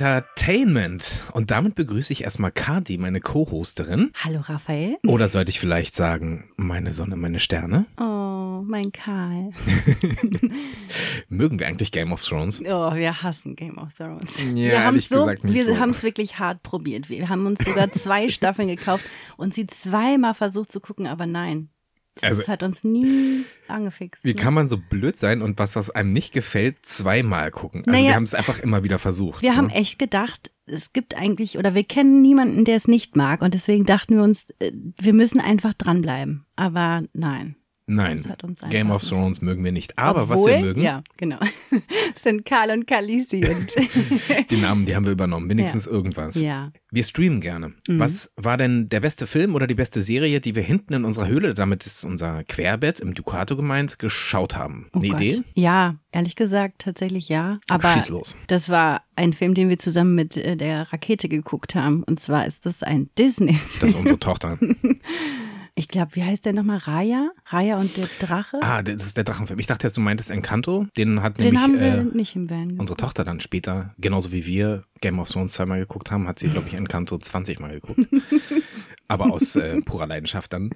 Entertainment. Und damit begrüße ich erstmal Kati, meine Co-Hosterin. Hallo Raphael. Oder sollte ich vielleicht sagen, meine Sonne, meine Sterne? Oh, mein Karl. Mögen wir eigentlich Game of Thrones? Oh, wir hassen Game of Thrones. Ja, wir haben ehrlich so, wir so. haben es wirklich hart probiert. Wir haben uns sogar zwei Staffeln gekauft und sie zweimal versucht zu gucken, aber nein. Das Also- hat uns nie angefixt. Wie ne? kann man so blöd sein und was, was einem nicht gefällt, zweimal gucken? Also Naja, wir haben es einfach immer wieder versucht. Wir ne? haben echt gedacht, es gibt eigentlich, oder wir kennen niemanden, der es nicht mag. Und deswegen dachten wir uns, äh, wir müssen einfach dranbleiben. Aber nein. Nein, das Game of Thrones mögen wir nicht. Aber Obwohl, was wir mögen, Ja, genau. Es sind Karl und Kalisi und die Namen, die haben wir übernommen. Wenigstens irgendwas. ja. Wir streamen gerne. Mhm. Was war denn der beste Film oder die beste Serie, die wir hinten in unserer Höhle, damit ist unser Querbett im Ducato gemeint, geschaut haben? Oh Eine Gott. Idee? Ja, ehrlich gesagt tatsächlich ja. Aber Schieß los. das war ein Film, den wir zusammen mit äh, der Rakete geguckt haben. Und zwar ist das ein Disney. Das ist unsere Tochter. Ich glaube, wie heißt der nochmal? Raya? Raya und der Drache? Ah, das ist der Drachenfilm. Ich dachte jetzt, du meintest Encanto. Den hat Den nämlich haben wir äh, nicht im Van. unsere Tochter dann später, genauso wie wir Game of Thrones zweimal geguckt haben, hat sie, glaube ich, Encanto 20 Mal geguckt. Aber aus äh, purer Leidenschaft dann.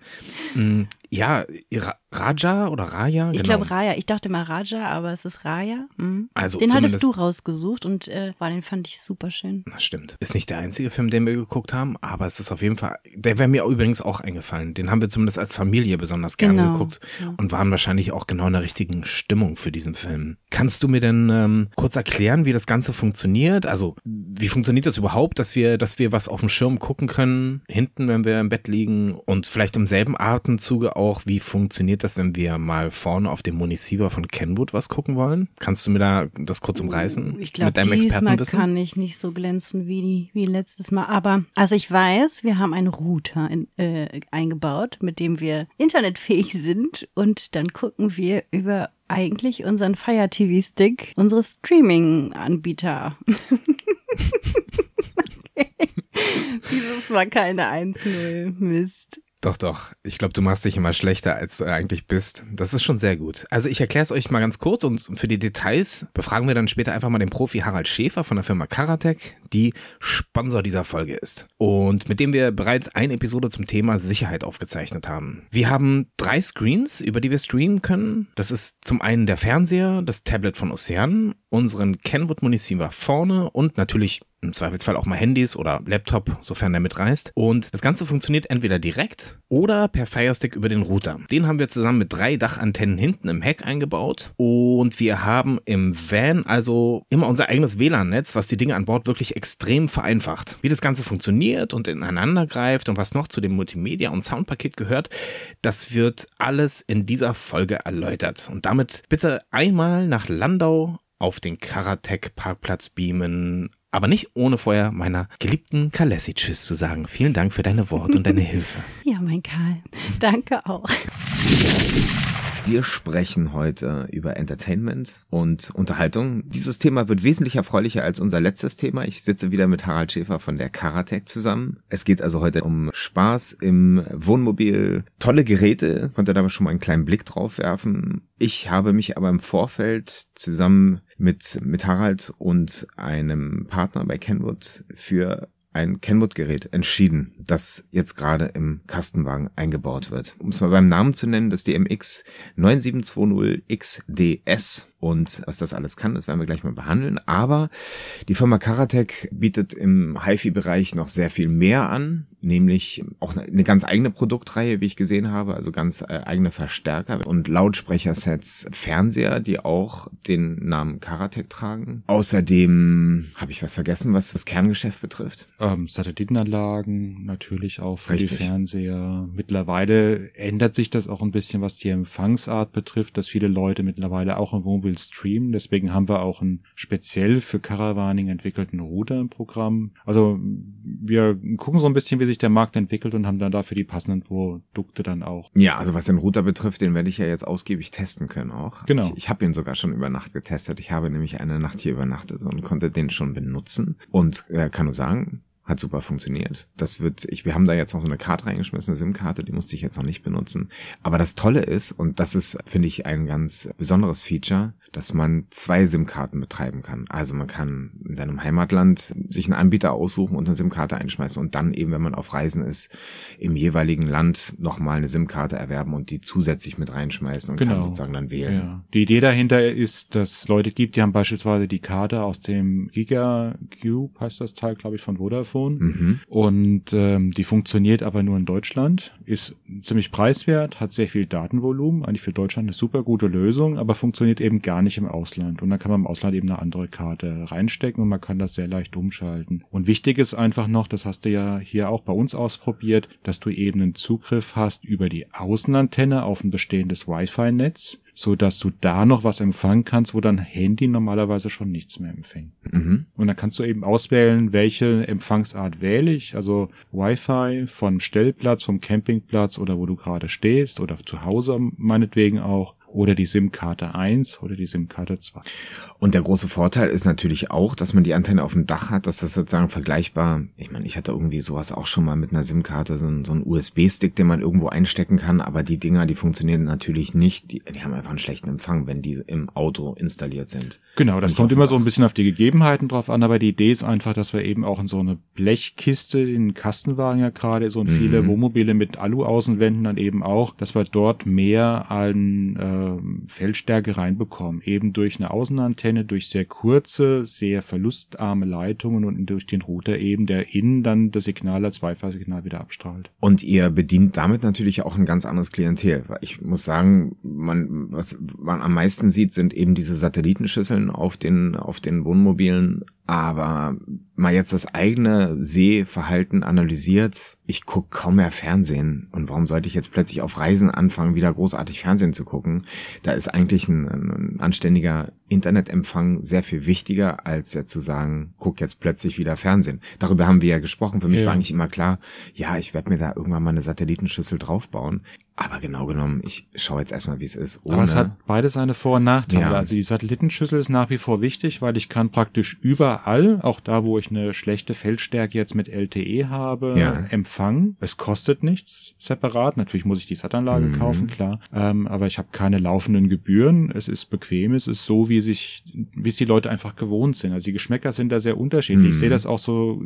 Mm, ja, Ra Raja oder Raya? Ich genau. glaube Raya. Ich dachte mal Raja, aber es ist Raya. Mhm. Also den hattest du rausgesucht und äh, boah, den fand ich super schön. Das stimmt. Ist nicht der einzige Film, den wir geguckt haben, aber es ist auf jeden Fall, der wäre mir übrigens auch eingefallen. Den haben wir zumindest als Familie besonders gerne Genau, geguckt ja. und waren wahrscheinlich auch genau in der richtigen Stimmung für diesen Film. Kannst du mir denn ähm, kurz erklären, wie das Ganze funktioniert? Also, wie funktioniert das überhaupt, dass wir, dass wir was auf dem Schirm gucken können, hinten, wenn wir im Bett liegen und vielleicht im selben Atemzuge auch, wie funktioniert das, wenn wir mal vorne auf dem Municipal von Kenwood was gucken wollen? Kannst du mir da das kurz umreißen? Ich glaube, diesmal kann ich nicht so glänzen wie, wie letztes Mal. Aber also ich weiß, wir haben einen Router in, äh, eingebaut, mit dem wir internetfähig sind und dann gucken wir über eigentlich unseren Fire TV Stick, unsere Streaming-Anbieter. okay. Dieses war keine 1-0. Mist. Doch, doch. Ich glaube, du machst dich immer schlechter, als du eigentlich bist. Das ist schon sehr gut. Also ich erkläre es euch mal ganz kurz und für die Details befragen wir dann später einfach mal den Profi Harald Schäfer von der Firma Karatec, die Sponsor dieser Folge ist und mit dem wir bereits eine Episode zum Thema Sicherheit aufgezeichnet haben. Wir haben drei Screens, über die wir streamen können. Das ist zum einen der Fernseher, das Tablet von Ocean, unseren Kenwood Municipal vorne und natürlich im Zweifelsfall auch mal Handys oder Laptop, sofern der mitreist. Und das Ganze funktioniert entweder direkt oder per Firestick über den Router. Den haben wir zusammen mit drei Dachantennen hinten im Heck eingebaut. Und wir haben im Van also immer unser eigenes WLAN-Netz, was die Dinge an Bord wirklich extrem vereinfacht. Wie das Ganze funktioniert und ineinander greift und was noch zu dem Multimedia- und Soundpaket gehört, das wird alles in dieser Folge erläutert. Und damit bitte einmal nach Landau auf den Karatec-Parkplatz beamen, aber nicht ohne vorher meiner geliebten Kalessi Tschüss zu sagen. Vielen Dank für deine Worte und deine Hilfe. Ja, mein Karl. Danke auch. Wir sprechen heute über Entertainment und Unterhaltung. Dieses Thema wird wesentlich erfreulicher als unser letztes Thema. Ich sitze wieder mit Harald Schäfer von der Karatec zusammen. Es geht also heute um Spaß im Wohnmobil, tolle Geräte, konnte da schon mal einen kleinen Blick drauf werfen. Ich habe mich aber im Vorfeld zusammen mit, mit Harald und einem Partner bei Kenwood für ein Kenwood-Gerät entschieden, das jetzt gerade im Kastenwagen eingebaut wird. Um es mal beim Namen zu nennen, das DMX 9720XDS. Und was das alles kann, das werden wir gleich mal behandeln. Aber die Firma Karatec bietet im HiFi-Bereich noch sehr viel mehr an, nämlich auch eine ganz eigene Produktreihe, wie ich gesehen habe, also ganz äh, eigene Verstärker und Lautsprechersets, Fernseher, die auch den Namen Karatec tragen. Außerdem habe ich was vergessen, was das Kerngeschäft betrifft. Ähm, Satellitenanlagen natürlich auch für Richtig. die Fernseher. Mittlerweile ändert sich das auch ein bisschen, was die Empfangsart betrifft, dass viele Leute mittlerweile auch im Wohnmobil streamen. Deswegen haben wir auch einen speziell für Caravaning entwickelten Router im Programm. Also wir gucken so ein bisschen, wie sich der Markt entwickelt und haben dann dafür die passenden Produkte dann auch. Ja, also was den Router betrifft, den werde ich ja jetzt ausgiebig testen können auch. Genau. Ich, ich habe ihn sogar schon über Nacht getestet. Ich habe nämlich eine Nacht hier übernachtet und konnte den schon benutzen und äh, kann nur sagen, hat super funktioniert. Das wird, ich, wir haben da jetzt noch so eine Karte reingeschmissen, eine SIM-Karte, die musste ich jetzt noch nicht benutzen. Aber das Tolle ist, und das ist, finde ich, ein ganz besonderes Feature, dass man zwei SIM-Karten betreiben kann. Also man kann in seinem Heimatland sich einen Anbieter aussuchen und eine SIM-Karte einschmeißen und dann eben, wenn man auf Reisen ist, im jeweiligen Land nochmal eine SIM-Karte erwerben und die zusätzlich mit reinschmeißen und Genau. kann sozusagen dann wählen. Ja. Die Idee dahinter ist, dass Leute gibt, die haben beispielsweise die Karte aus dem Giga Cube, heißt das Teil, glaube ich, von Vodafone. Mhm. Und ähm, die funktioniert aber nur in Deutschland, ist ziemlich preiswert, hat sehr viel Datenvolumen, eigentlich für Deutschland eine super gute Lösung, aber funktioniert eben gar nicht im Ausland. Und dann kann man im Ausland eben eine andere Karte reinstecken und man kann das sehr leicht umschalten. Und wichtig ist einfach noch, das hast du ja hier auch bei uns ausprobiert, dass du eben einen Zugriff hast über die Außenantenne auf ein bestehendes Wi-Fi-Netz, so dass du da noch was empfangen kannst, wo dein Handy normalerweise schon nichts mehr empfängt. Mhm. Und dann kannst du eben auswählen, welche Empfangsart wähle ich. Also Wi-Fi vom Stellplatz, vom Campingplatz oder wo du gerade stehst oder zu Hause meinetwegen auch. Oder die SIM-Karte 1 oder die SIM-Karte 2. Und der große Vorteil ist natürlich auch, dass man die Antenne auf dem Dach hat, dass das sozusagen vergleichbar, ich meine, ich hatte irgendwie sowas auch schon mal mit einer SIM-Karte, so, ein- so ein USB-Stick, den man irgendwo einstecken kann, aber die Dinger, die funktionieren natürlich nicht, die, die haben einfach einen schlechten Empfang, wenn die im Auto installiert sind. Genau, das kommt immer so ein bisschen auf die Gegebenheiten drauf an, aber die Idee ist einfach, dass wir eben auch in so eine Blechkiste, den Kastenwagen ja gerade so und viele Mhm. Wohnmobile mit Alu-Außenwänden dann eben auch, dass wir dort mehr an ähm, Feldstärke reinbekommen. Eben durch eine Außenantenne, durch sehr kurze, sehr verlustarme Leitungen und durch den Router eben, der innen dann das Signal als Wi-Fi-Signal wieder abstrahlt. Und ihr bedient damit natürlich auch ein ganz anderes Klientel. Weil ich muss sagen, man, was man am meisten sieht, sind eben diese Satellitenschüsseln auf den, auf den Wohnmobilen. Aber mal jetzt das eigene Sehverhalten analysiert, ich gucke kaum mehr Fernsehen. Und warum sollte ich jetzt plötzlich auf Reisen anfangen, wieder großartig Fernsehen zu gucken? Da ist eigentlich ein, ein anständiger Internetempfang sehr viel wichtiger, als jetzt zu sagen, guck jetzt plötzlich wieder Fernsehen. Darüber haben wir ja gesprochen. Für mich Ja. war eigentlich immer klar, ja, ich werde mir da irgendwann mal eine Satellitenschüssel draufbauen. Aber genau genommen, ich schaue jetzt erstmal, wie es ist. Ohne, Aber es hat beide seine Vor- und Nachteile. Ja. Also die Satellitenschüssel ist nach wie vor wichtig, weil ich kann praktisch überall, auch da, wo ich eine schlechte Feldstärke jetzt mit LTE habe, Ja. empfangen. Es kostet nichts separat. Natürlich muss ich die Satanlage Mhm. kaufen, klar. Ähm, aber ich habe keine laufenden Gebühren. Es ist bequem. Es ist so, wie sich, wie es die Leute einfach gewohnt sind. Also die Geschmäcker sind da sehr unterschiedlich. Ich Mhm. sehe das auch so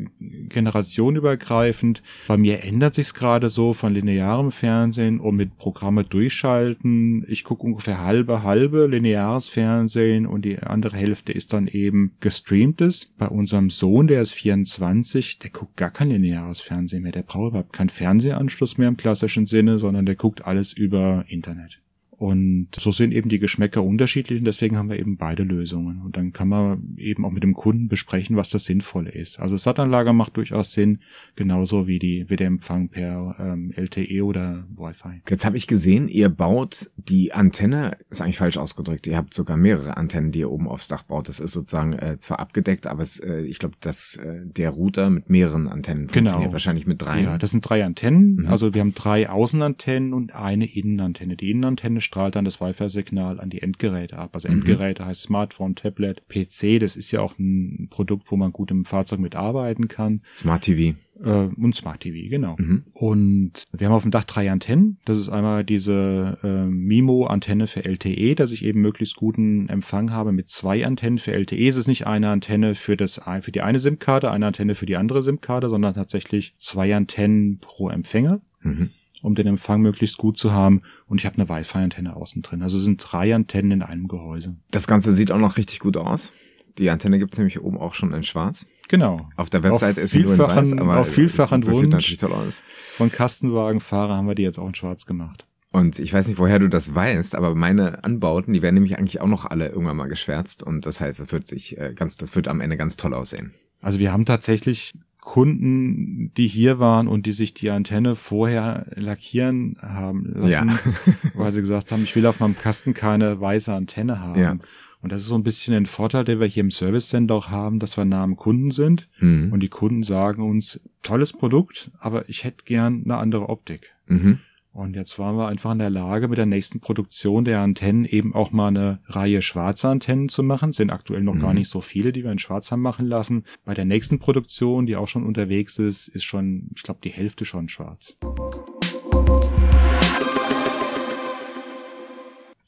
generationenübergreifend. Bei mir ändert sich's gerade so von linearem Fernsehen und mit Programme durchschalten. Ich gucke ungefähr halbe, halbe lineares Fernsehen und die andere Hälfte ist dann eben gestreamtes. Bei unserem Sohn, der ist 24, der guckt gar kein lineares Fernsehen mehr. Der braucht überhaupt keinen Fernsehanschluss mehr im klassischen Sinne, sondern der guckt alles über Internet. Und so sind eben die Geschmäcker unterschiedlich und deswegen haben wir eben beide Lösungen. Und dann kann man eben auch mit dem Kunden besprechen, was das Sinnvolle ist. Also SAT-Anlage macht durchaus Sinn, genauso wie die wie der Empfang per ähm, LTE oder Wi-Fi. Jetzt habe ich gesehen, ihr baut die Antenne, ist eigentlich falsch ausgedrückt, ihr habt sogar mehrere Antennen, die ihr oben aufs Dach baut. Das ist sozusagen äh, zwar abgedeckt, aber es, äh, ich glaube, dass äh, der Router mit mehreren Antennen funktioniert, Genau. wahrscheinlich mit drei. Ja, das sind drei Antennen. Mhm. Also wir haben drei Außenantennen und eine Innenantenne. Die Innenantenne strahlt dann das Wi-Fi-Signal an die Endgeräte ab. Also Mhm. Endgeräte heißt Smartphone, Tablet, PC. Das ist ja auch ein Produkt, wo man gut im Fahrzeug mitarbeiten kann. Smart TV. Äh, und Smart TV, genau. Mhm. Und wir haben auf dem Dach drei Antennen. Das ist einmal diese äh, MIMO-Antenne für LTE, dass ich eben möglichst guten Empfang habe mit zwei Antennen für LTE. Es ist nicht eine Antenne für das für die eine SIM-Karte, eine Antenne für die andere SIM-Karte, sondern tatsächlich zwei Antennen pro Empfänger, Mhm. Um den Empfang möglichst gut zu haben. Und ich habe eine Wi-Fi-Antenne außen drin. Also es sind drei Antennen in einem Gehäuse. Das Ganze sieht auch noch richtig gut aus. Die Antenne gibt's nämlich oben auch schon in schwarz. Genau. Auf der Webseite Auf ist sie nur in weiß, aber auf vielfachen das sieht natürlich toll aus. Von Kastenwagenfahrer haben wir die jetzt auch in schwarz gemacht. Und ich weiß nicht, woher du das weißt, aber meine Anbauten, die werden nämlich eigentlich auch noch alle irgendwann mal geschwärzt. Und das heißt, das wird sich äh, ganz, das wird am Ende ganz toll aussehen. Also wir haben tatsächlich Kunden, die hier waren und die sich die Antenne vorher lackieren haben lassen, Ja. weil sie gesagt haben, ich will auf meinem Kasten keine weiße Antenne haben. Ja. Und das ist so ein bisschen ein Vorteil, den wir hier im Service Center auch haben, dass wir nah am Kunden sind Mhm. und die Kunden sagen uns, tolles Produkt, aber ich hätte gern eine andere Optik. Mhm. Und jetzt waren wir einfach in der Lage, mit der nächsten Produktion der Antennen eben auch mal eine Reihe schwarzer Antennen zu machen. Es sind aktuell noch mhm. gar nicht so viele, die wir in schwarz haben machen lassen. Bei der nächsten Produktion, die auch schon unterwegs ist, ist schon, ich glaube, die Hälfte schon schwarz.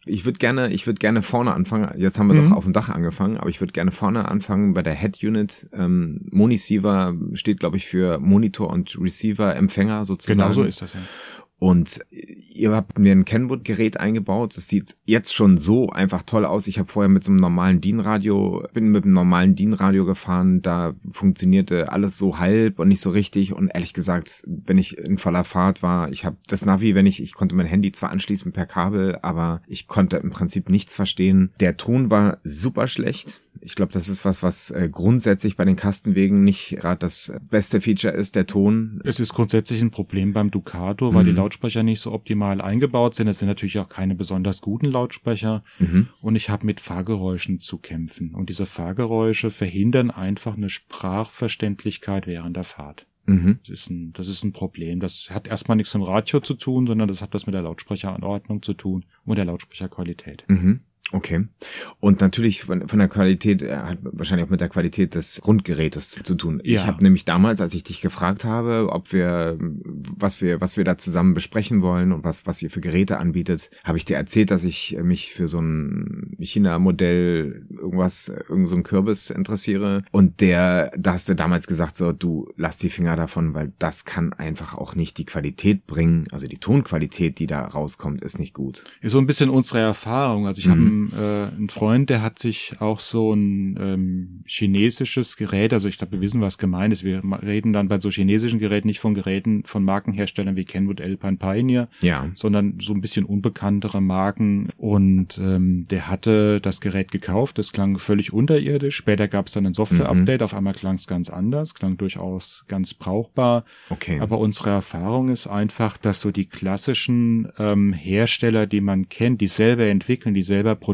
Ich würde gerne, ich würde gerne vorne anfangen. Jetzt haben wir mhm. doch auf dem Dach angefangen, aber ich würde gerne vorne anfangen bei der Head Unit. Ähm, Moniceiver steht, glaube ich, für Monitor und Receiver Empfänger sozusagen. Genau so ist das ja. Und ihr habt mir ein Kenwood-Gerät eingebaut. Das sieht jetzt schon so einfach toll aus. Ich habe vorher mit so einem normalen DIN-Radio, bin mit einem normalen DIN-Radio gefahren. Da funktionierte alles so halb und nicht so richtig. Und ehrlich gesagt, wenn ich in voller Fahrt war, ich habe das Navi, wenn ich, ich konnte mein Handy zwar anschließen per Kabel, aber ich konnte im Prinzip nichts verstehen. Der Ton war super schlecht. Ich glaube, das ist was, was äh, grundsätzlich bei den Kastenwegen nicht gerade das beste Feature ist, der Ton. Es ist grundsätzlich ein Problem beim Ducato, weil mhm. die Lautsprecher nicht so optimal eingebaut sind. Es sind natürlich auch keine besonders guten Lautsprecher. Mhm. Und ich habe mit Fahrgeräuschen zu kämpfen. Und diese Fahrgeräusche verhindern einfach eine Sprachverständlichkeit während der Fahrt. Mhm. Das, ist ein, das ist ein Problem. Das hat erstmal nichts mit dem Radio zu tun, sondern das hat das mit der Lautsprecheranordnung zu tun und der Lautsprecherqualität. Mhm. Okay. Und natürlich von, von der Qualität, er hat wahrscheinlich auch mit der Qualität des Grundgerätes zu tun. Ja. Ich habe nämlich damals, als ich dich gefragt habe, ob wir, was wir, was wir da zusammen besprechen wollen und was, was ihr für Geräte anbietet, habe ich dir erzählt, dass ich mich für so ein China-Modell irgendwas, irgend so ein Kürbis interessiere. Und der, da hast du damals gesagt, so, du lass die Finger davon, weil das kann einfach auch nicht die Qualität bringen. Also die Tonqualität, die da rauskommt, ist nicht gut. Ist so ein bisschen unsere Erfahrung. Also ich mhm. habe äh, ein Freund, der hat sich auch so ein ähm, chinesisches Gerät, also ich glaube, wir wissen, was gemeint ist. Wir reden dann bei so chinesischen Geräten nicht von Geräten von Markenherstellern wie Kenwood, Alpine, Pioneer, ja. sondern so ein bisschen unbekanntere Marken. Und ähm, der hatte das Gerät gekauft, das klang völlig unterirdisch. Später gab es dann ein Software-Update, mhm. auf einmal klang es ganz anders, klang durchaus ganz brauchbar. Okay. Aber unsere Erfahrung ist einfach, dass so die klassischen ähm, Hersteller, die man kennt, die selber entwickeln, die selber produzieren,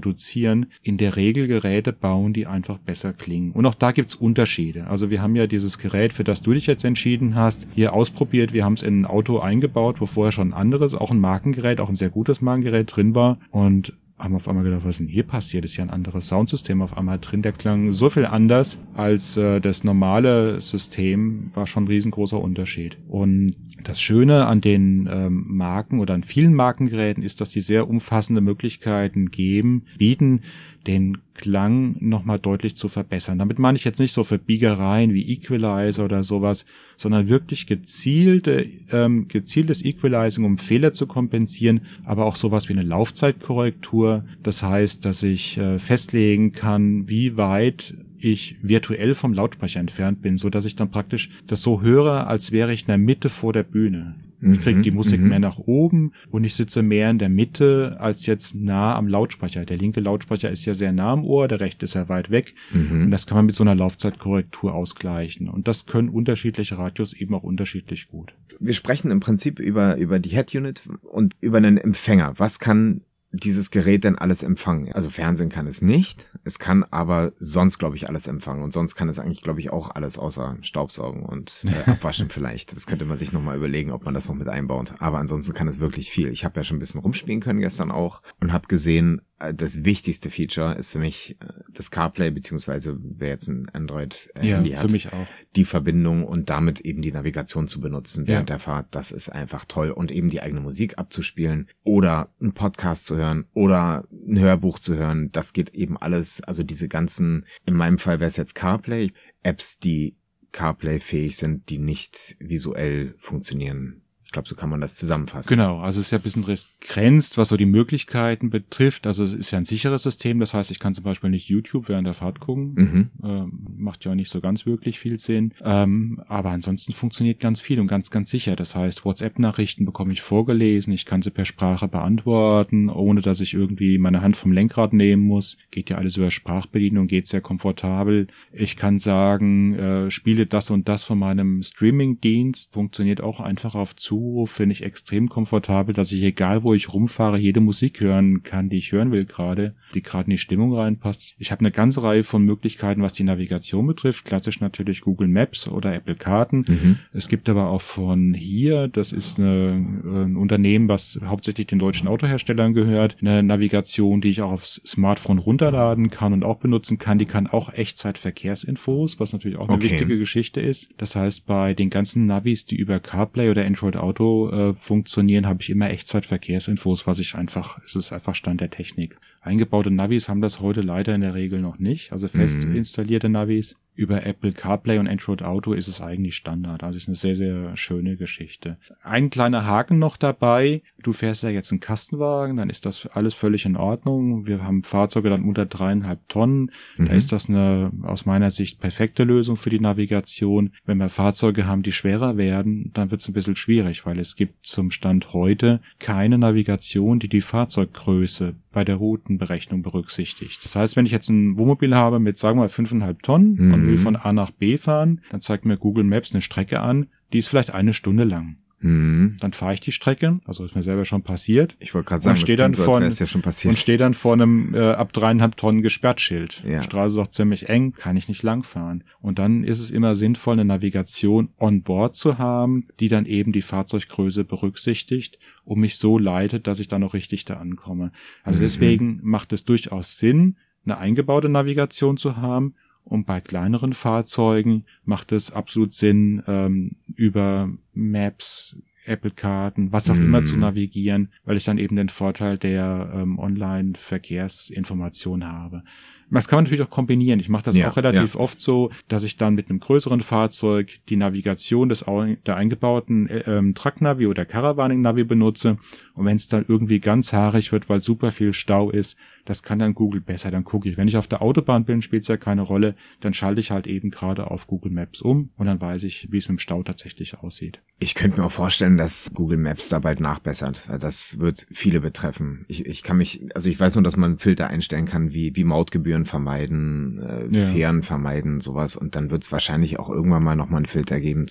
in der Regel Geräte bauen, die einfach besser klingen. Und auch da gibt's Unterschiede. Also wir haben ja dieses Gerät, für das du dich jetzt entschieden hast, hier ausprobiert. Wir haben es in ein Auto eingebaut, wo vorher schon ein anderes, auch ein Markengerät, auch ein sehr gutes Markengerät drin war. Und haben auf einmal gedacht, was ist denn hier passiert? Ist ja ein anderes Soundsystem auf einmal drin. Der klang so viel anders als äh, das normale System, war schon ein riesengroßer Unterschied. Und das Schöne an den ähm, Marken oder an vielen Markengeräten ist, dass die sehr umfassende Möglichkeiten geben, bieten, den Klang nochmal deutlich zu verbessern. Damit meine ich jetzt nicht so Verbiegereien wie Equalizer oder sowas, sondern wirklich gezielte, ähm, gezieltes Equalizing, um Fehler zu kompensieren, aber auch sowas wie eine Laufzeitkorrektur. Das heißt, dass ich äh, festlegen kann, wie weit ich virtuell vom Lautsprecher entfernt bin, so dass ich dann praktisch das so höre, als wäre ich in der Mitte vor der Bühne. Ich kriege die mhm, Musik mhm. mehr nach oben und ich sitze mehr in der Mitte als jetzt nah am Lautsprecher. Der linke Lautsprecher ist ja sehr nah am Ohr, der rechte ist ja weit weg. Mhm. Und das kann man mit so einer Laufzeitkorrektur ausgleichen. Und das können unterschiedliche Radios eben auch unterschiedlich gut. Wir sprechen im Prinzip über, über die Head Unit und über einen Empfänger. Was kann dieses Gerät denn alles empfangen? Also Fernsehen kann es nicht, es kann aber sonst, glaube ich, alles empfangen. Und sonst kann es eigentlich, glaube ich, auch alles außer Staubsaugen und äh, Abwaschen vielleicht. Das könnte man sich nochmal überlegen, ob man das noch mit einbaut. Aber ansonsten kann es wirklich viel. Ich habe ja schon ein bisschen rumspielen können gestern auch und habe gesehen, das wichtigste Feature ist für mich äh, das CarPlay, beziehungsweise wer jetzt ein Android-Handy ja, hat, für mich auch. die Verbindung und damit eben die Navigation zu benutzen während ja. der Fahrt. Das ist einfach toll. Und eben die eigene Musik abzuspielen oder einen Podcast zu hören oder ein Hörbuch zu hören. Das geht eben alles. Also diese ganzen, in meinem Fall wäre es jetzt CarPlay, Apps, die CarPlay fähig sind, die nicht visuell funktionieren glaube, so kann man das zusammenfassen. Genau, also es ist ja ein bisschen grenzt, was so die Möglichkeiten betrifft. Also es ist ja ein sicheres System, das heißt, ich kann zum Beispiel nicht YouTube während der Fahrt gucken. Mhm. Ähm, macht ja auch nicht so ganz wirklich viel Sinn. Ähm, aber ansonsten funktioniert ganz viel und ganz, ganz sicher. Das heißt, WhatsApp-Nachrichten bekomme ich vorgelesen, ich kann sie per Sprache beantworten, ohne dass ich irgendwie meine Hand vom Lenkrad nehmen muss. Geht ja alles über Sprachbedienung, geht sehr komfortabel. Ich kann sagen, äh, spiele das und das von meinem Streaming-Dienst, funktioniert auch einfach auf zu Duo finde ich extrem komfortabel, dass ich egal wo ich rumfahre, jede Musik hören kann, die ich hören will gerade, die gerade in die Stimmung reinpasst. Ich habe eine ganze Reihe von Möglichkeiten, was die Navigation betrifft. Klassisch natürlich Google Maps oder Apple Karten. Mhm. Es gibt aber auch von hier, das ist eine, ein Unternehmen, was hauptsächlich den deutschen Autoherstellern gehört, eine Navigation, die ich auch aufs Smartphone runterladen kann und auch benutzen kann. Die kann auch Echtzeit-Verkehrsinfos, was natürlich auch eine Okay. wichtige Geschichte ist. Das heißt, bei den ganzen Navis, die über CarPlay oder Android Auto äh, funktionieren, habe ich immer Echtzeit-Verkehrsinfos, was ich einfach, es ist einfach Stand der Technik. Eingebaute Navis haben das heute leider in der Regel noch nicht, also fest Mhm. installierte Navis. Über Apple CarPlay und Android Auto ist es eigentlich Standard. Also ist eine sehr, sehr schöne Geschichte. Ein kleiner Haken noch dabei. Du fährst ja jetzt einen Kastenwagen, dann ist das alles völlig in Ordnung. Wir haben Fahrzeuge dann unter dreieinhalb Tonnen. Da Mhm. ist das eine aus meiner Sicht perfekte Lösung für die Navigation. Wenn wir Fahrzeuge haben, die schwerer werden, dann wird es ein bisschen schwierig, weil es gibt zum Stand heute keine Navigation, die die Fahrzeuggröße bei der Routenberechnung berücksichtigt. Das heißt, wenn ich jetzt ein Wohnmobil habe mit, sagen wir mal, 5,5 Tonnen und Mhm. will von A nach B fahren, dann zeigt mir Google Maps eine Strecke an, die ist vielleicht eine Stunde lang. Mhm. Dann fahre ich die Strecke, also ist mir selber schon passiert, Ich wollte gerade Und sagen, das steht dann so, von- es ja schon und passiert. stehe dann vor einem äh, ab dreieinhalb Tonnen Gesperrtschild. Ja. Die Straße ist auch ziemlich eng, kann ich nicht langfahren. Und dann ist es immer sinnvoll, eine Navigation on board zu haben, die dann eben die Fahrzeuggröße berücksichtigt und mich so leitet, dass ich dann auch richtig da ankomme. Also Mhm. deswegen macht es durchaus Sinn, eine eingebaute Navigation zu haben. Und bei kleineren Fahrzeugen macht es absolut Sinn, ähm, über Maps, Apple-Karten, was auch Mhm. immer zu navigieren, weil ich dann eben den Vorteil der ähm, Online-Verkehrsinformation habe. Das kann man natürlich auch kombinieren. Ich mache das Ja, auch relativ oft so, dass ich dann mit einem größeren Fahrzeug die Navigation des der eingebauten äh, ähm, Truck-Navi oder Caravaning-Navi benutze. Und wenn es dann irgendwie ganz haarig wird, weil super viel Stau ist, das kann dann Google besser. Dann gucke ich. Wenn ich auf der Autobahn bin, spielt es ja keine Rolle. Dann schalte ich halt eben gerade auf Google Maps um und dann weiß ich, wie es mit dem Stau tatsächlich aussieht. Ich könnte mir auch vorstellen, dass Google Maps da bald nachbessert, das wird viele betreffen. Ich, ich kann mich, also ich weiß nur, dass man Filter einstellen kann, wie, wie Mautgebühren vermeiden, äh, Ja. Fähren vermeiden, sowas. Und dann wird es wahrscheinlich auch irgendwann mal nochmal einen Filter geben,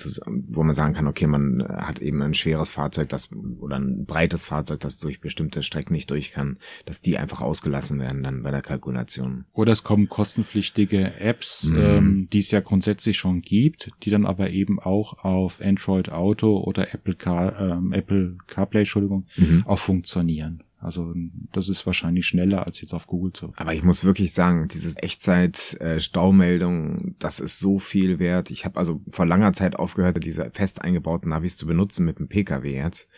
wo man sagen kann, okay, man äh, hat eben ein schweres Fahrzeug, das oder ein breites Fahrzeug, das durch bestimmte Strecken nicht durch kann, dass die einfach ausgelassen werden dann bei der Kalkulation. Oder es kommen kostenpflichtige Apps, Mhm. ähm, die es ja grundsätzlich schon gibt, die dann aber eben auch auf Android Auto oder Apple Car, ähm, Apple CarPlay, Entschuldigung, Mhm. auch funktionieren. Also das ist wahrscheinlich schneller als jetzt auf Google zu. Aber ich muss wirklich sagen, dieses Echtzeit-Staumeldung, das ist so viel wert. Ich habe also vor langer Zeit aufgehört, diese fest eingebauten Navis zu benutzen mit dem PKW jetzt.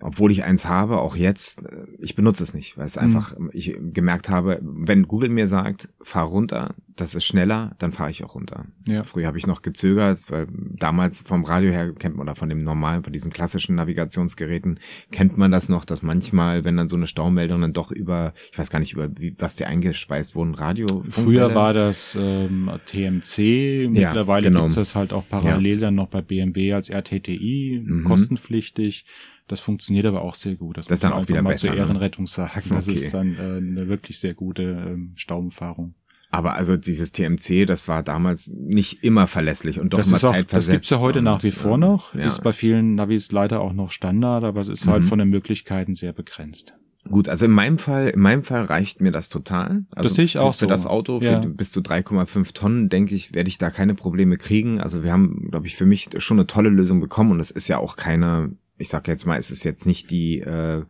Obwohl ich eins habe, auch jetzt, äh, ich benutze es nicht, weil es einfach, ich gemerkt habe, wenn Google mir sagt, fahr runter, das ist schneller, dann fahre ich auch runter. Ja. Früher habe ich noch gezögert, weil damals vom Radio her kennt man oder von dem normalen, von diesen klassischen Navigationsgeräten kennt man das noch, dass manchmal, wenn dann so eine Staumeldung dann doch über, ich weiß gar nicht über wie, was die eingespeist wurden, Radio. Früher war das ähm, TMC, mittlerweile genau. gibt es das halt auch parallel dann noch bei BMW als RTTI, Mhm. kostenpflichtig. Das funktioniert aber auch sehr gut. Das ist muss dann auch wieder mal besser, zur ne? Ehrenrettung sagen. Das Okay. ist dann äh, eine wirklich sehr gute ähm, Stauumfahrung. Aber also dieses TMC, das war damals nicht immer verlässlich und doch das immer ist auch, zeitversetzt. das gibt's ja heute und, nach wie vor ähm, noch. Ja. Ist bei vielen Navis leider auch noch Standard, aber es ist halt Mhm. von den Möglichkeiten sehr begrenzt. Gut, also in meinem Fall, in meinem Fall reicht mir das total. Also Das sehe ich für, auch für so. das Auto, für Ja. bis zu 3,5 Tonnen, denke ich, werde ich da keine Probleme kriegen. Also wir haben, glaube ich, für mich schon eine tolle Lösung bekommen und es ist ja auch keine, ich sag jetzt mal, es ist jetzt nicht die, äh,